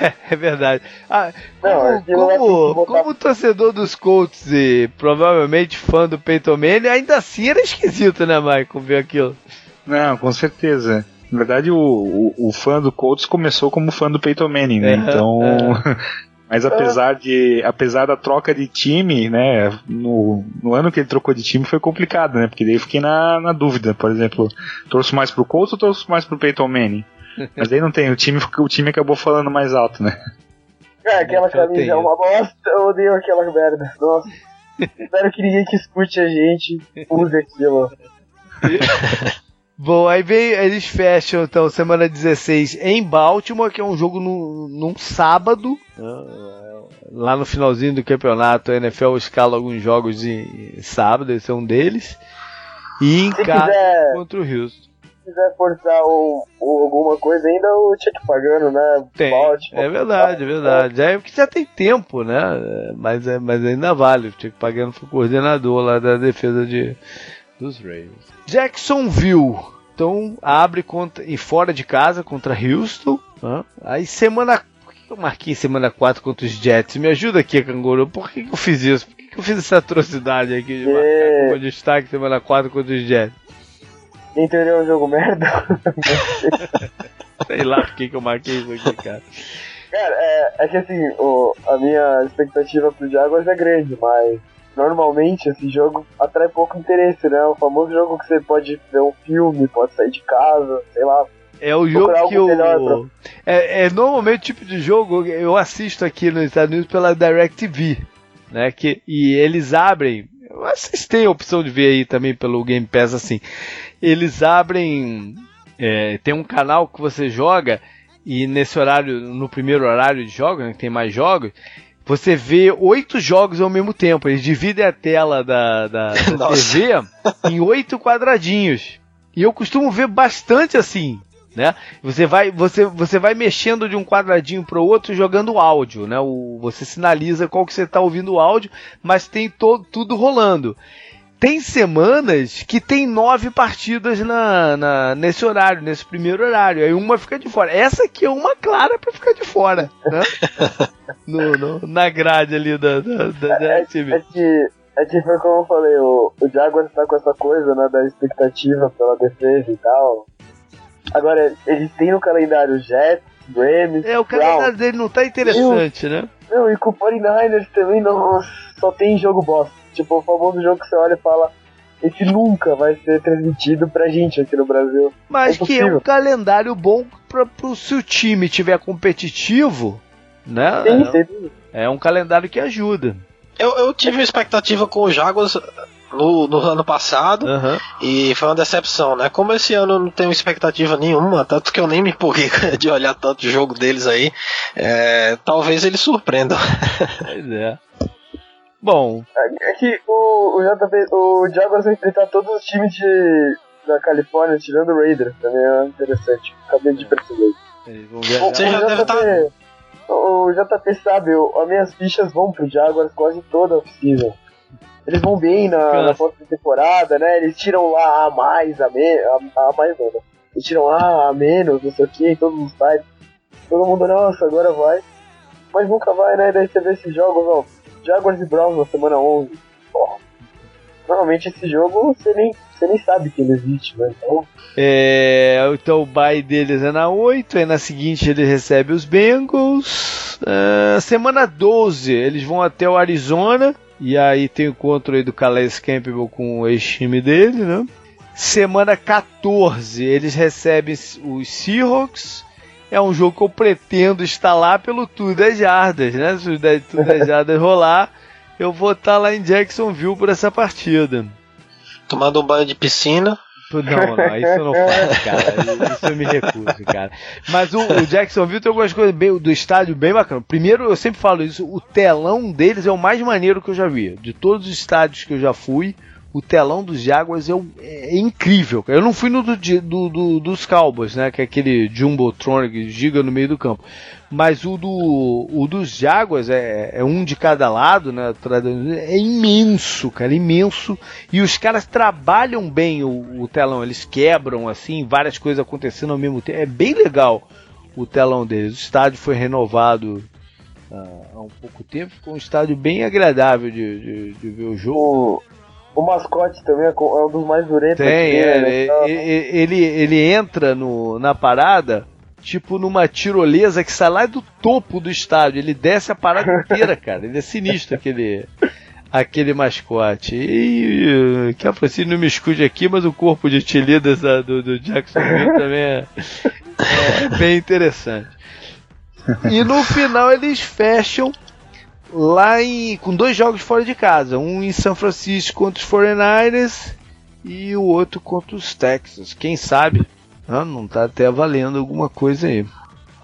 É, é verdade. Ah, como, Não, como, como torcedor dos Colts e provavelmente fã do Peyton Manning, ainda assim era esquisito, né, Michael, ver aquilo. Não, com certeza. Na verdade, o, o, o fã do Colts começou como fã do Peyton Manning, né? É, então. É. Mas apesar de. Apesar da troca de time, né? No, no ano que ele trocou de time foi complicado, né? Porque daí eu fiquei na, na dúvida. Por exemplo, torço mais pro Colts ou torço mais pro Peyton Manning? Mas aí não tem, o time, o time acabou falando mais alto, né? É, aquela camisa é uma bosta, eu odeio aquela merda. Nossa. Espero que ninguém que escute a gente use aquilo. Bom, aí vem, eles fecham então semana 16 em Baltimore, que é um jogo no, num sábado. lá no finalzinho do campeonato a NFL escala alguns jogos de sábado, esse é um deles. E em casa quiser, contra o Houston. Se quiser forçar o, o, alguma coisa ainda, o Chuck pagando, né? Tem. Baltimore, é verdade, é verdade. Já é porque já tem tempo, né? Mas, é, mas ainda vale. O Chuck pagando foi coordenador lá da defesa de, dos Ravens. Jacksonville. Então abre contra, e fora de casa contra Houston. Né? Aí semana eu marquei semana 4 contra os Jets. Me ajuda aqui, Canguru. Por que, que eu fiz isso? Por que, que eu fiz essa atrocidade aqui de marcar é... como destaque semana 4 contra os Jets? Entendeu um jogo merda? Sei lá por que, que eu marquei isso aqui, cara. Cara, é, é que assim, o, a minha expectativa pro Jaguars é grande, mas normalmente esse jogo atrai pouco interesse, né? O famoso jogo que você pode ver um filme, pode sair de casa, sei lá, é o jogo que eu. Pra... É, é normalmente o tipo de jogo eu assisto aqui nos Estados Unidos pela DirecTV. Né, que, e eles abrem. Vocês têm a opção de ver aí também pelo Game Pass assim. Eles abrem. É, tem um canal que você joga e nesse horário, no primeiro horário de jogos, né, que tem mais jogos, você vê oito jogos ao mesmo tempo. Eles dividem a tela da, da, da TV em oito quadradinhos. E eu costumo ver bastante assim né? Você vai, você, você vai mexendo de um quadradinho para o outro jogando áudio, né? O, você sinaliza qual que você está ouvindo o áudio, mas tem todo, tudo rolando. Tem semanas que tem nove partidas na, na, nesse horário, nesse primeiro horário. Aí uma fica de fora. Essa aqui é uma clara para ficar de fora, né? no, no, na grade ali da, da, da, da é, é, que, é que foi como eu falei, o, o Jaguars tá com essa coisa, né, da expectativa pela defesa e tal. Agora, eles têm no calendário Jets, Rams. É, o calendário dele não tá interessante, né? Não, e com o 49ers também não, só tem jogo bosta. Tipo, o famoso jogo que você olha e fala. Esse nunca vai ser transmitido pra gente aqui no Brasil. Mas é que é um calendário bom pra, pro seu time tiver competitivo, né? Sim, sim. É um calendário que ajuda. Eu, eu tive uma expectativa com o Jaguars no, no ano passado uhum. e foi uma decepção, né? Como esse ano eu não tenho expectativa nenhuma, tanto que eu nem me empurrei de olhar tanto jogo deles aí, é, talvez eles surpreendam. Pois é. Bom. É, é que o, o, JP, o Jaguars vai enfrentar todos os times de, da Califórnia, tirando o Raiders, também é interessante. Acabei de perceber. Você já deve estar. O JP sabe, as minhas fichas vão pro Jaguars quase toda a oficina eles vão bem na, na próxima temporada, né? Eles tiram lá a mais, a menos, a, a, mais não, né? Eles tiram lá a menos, não sei o que, em todos os sites. Todo mundo, nossa, agora vai. Mas nunca vai, né? Daí você vê esses jogos, ó. Jaguars e Browns na semana 11. Porra. Normalmente esse jogo você nem, você nem sabe que ele existe, né? Então... É, então o bye deles é na 8, aí na seguinte ele recebe os Bengals. Uh, semana 12 eles vão até o Arizona. E aí tem o encontro aí do Calais Campbell com o ex-time dele, né? Semana 14, eles recebem os Seahawks. É um jogo que eu pretendo estar lá pelo Tour das Jardas, né? Se o Tour das Jardas rolar, eu vou estar lá em Jacksonville por essa partida. Tomando um banho de piscina. Não, não, isso eu não faço, cara. Isso eu me recuso, cara. Mas o, o Jacksonville tem algumas coisas bem, do estádio bem bacana. Primeiro, eu sempre falo isso, o telão deles é o mais maneiro que eu já vi. De todos os estádios que eu já fui, o telão dos Jaguars é, é, incrível. Eu não fui no do, do, do, dos Cowboys, né? Que é aquele Jumbotron que giga no meio do campo. Mas o, do, o dos Jaguars é, é um de cada lado, né? É imenso, cara, imenso. E os caras trabalham bem o, o telão. Eles quebram, assim, várias coisas acontecendo ao mesmo tempo. É bem legal o telão deles. O estádio foi renovado uh, há um pouco tempo. Ficou um estádio bem agradável de, de, de ver o jogo. O mascote também é, é um dos mais durentos. Tem, é, né? ele, ele, ele entra no, na parada tipo numa tirolesa que sai lá do topo do estádio. Ele desce a parada inteira, cara. Ele é sinistro aquele aquele mascote. E que a Francine não me escute aqui, mas o corpo de Tilidas do, do Jackson também é, é bem interessante. E no final eles fecham lá em, com dois jogos fora de casa, um em São Francisco contra os 49ers e o outro contra os Texas. Quem sabe? Ah, não tá até valendo alguma coisa aí.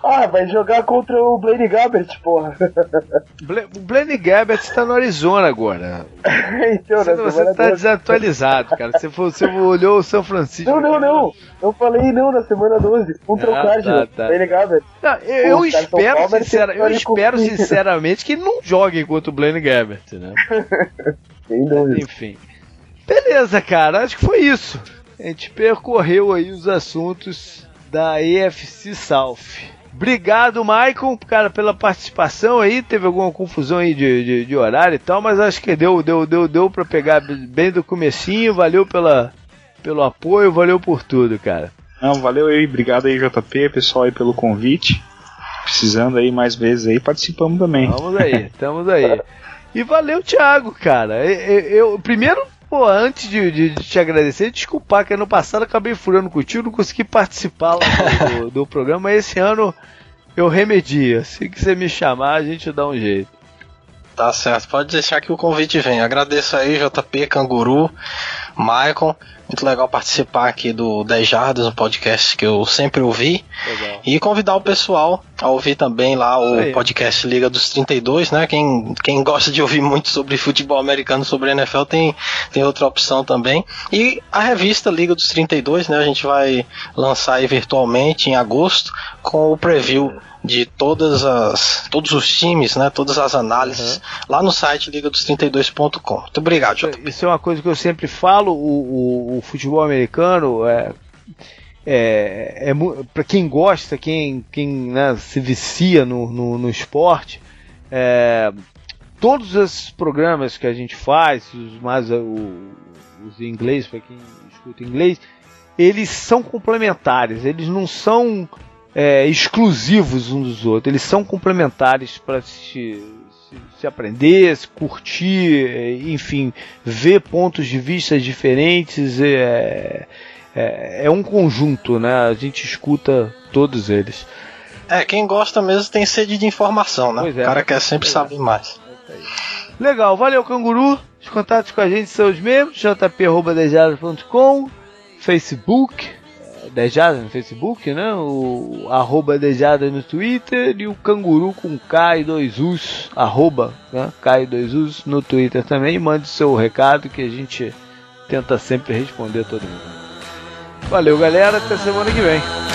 Ah, vai jogar contra o Blaine Gabbert, porra. o Blaine Gabbert tá no Arizona agora. então, você, você tá desatualizado, cara. Você, você olhou o São Francisco. Não, não, não. Eu falei não na semana 12. Contra ah, o Cardinals, tá, tá. Blaine Gabbert. Não, eu, Pô, eu espero, sincera, eu espero sinceramente que não joguem contra o Blaine Gabbert, né? Sem dúvida. Enfim. Beleza, cara. Acho que foi isso. A gente percorreu aí os assuntos da EFC South. Obrigado, Maicon, cara, pela participação aí. Teve alguma confusão aí de, de, de, horário e tal, mas acho que deu, deu, deu, deu para pegar bem do comecinho. Valeu pela, pelo apoio, valeu por tudo, cara. Não, valeu aí, obrigado aí, JP, pessoal aí pelo convite. Precisando aí mais vezes aí, participamos também. Vamos aí, estamos aí. E valeu, Thiago, cara. Eu, eu, primeiro Pô, antes de, de, de, te agradecer, desculpar que ano passado acabei furando contigo, não consegui participar do, do, do, programa, esse ano eu remedio. Assim que você me chamar, a gente dá um jeito. Tá certo, pode deixar que o convite vem. Agradeço aí, JP, Canguru, Maicon. Muito legal participar aqui do 10 Jardas, um podcast que eu sempre ouvi. Legal. E convidar o pessoal a ouvir também lá o podcast Liga dos 32, né? Quem, quem gosta de ouvir muito sobre futebol americano, sobre NFL, tem, tem outra opção também. E a revista Liga dos 32, né? A gente vai lançar aí virtualmente em agosto com o preview de todas as todos os times, né, todas as análises uhum. lá no site liga dos 32.com. Muito obrigado, JP. Isso é uma coisa que eu sempre falo, o, o, o futebol americano é é, é para quem gosta, quem, quem né, se vicia no, no, no esporte, é, todos esses programas que a gente faz, os mais o, os em inglês para quem escuta inglês, eles são complementares, eles não são é, exclusivos uns dos outros, eles são complementares para se, se, se, aprender, se curtir, enfim, ver pontos de vista diferentes. É, é, é um conjunto, né? A gente escuta todos eles. É, quem gosta mesmo tem sede de informação, né? É, o cara quer sempre saber mais. Legal, valeu, canguru. Os contatos com a gente são os mesmos: jp.com, Facebook, Dejada no Facebook, né? O arroba Dejada no Twitter e o canguru com K e dois Us, arroba, né? K e dois Us no Twitter também. Mande seu recado que a gente tenta sempre responder todo mundo. Valeu, galera. Até semana que vem.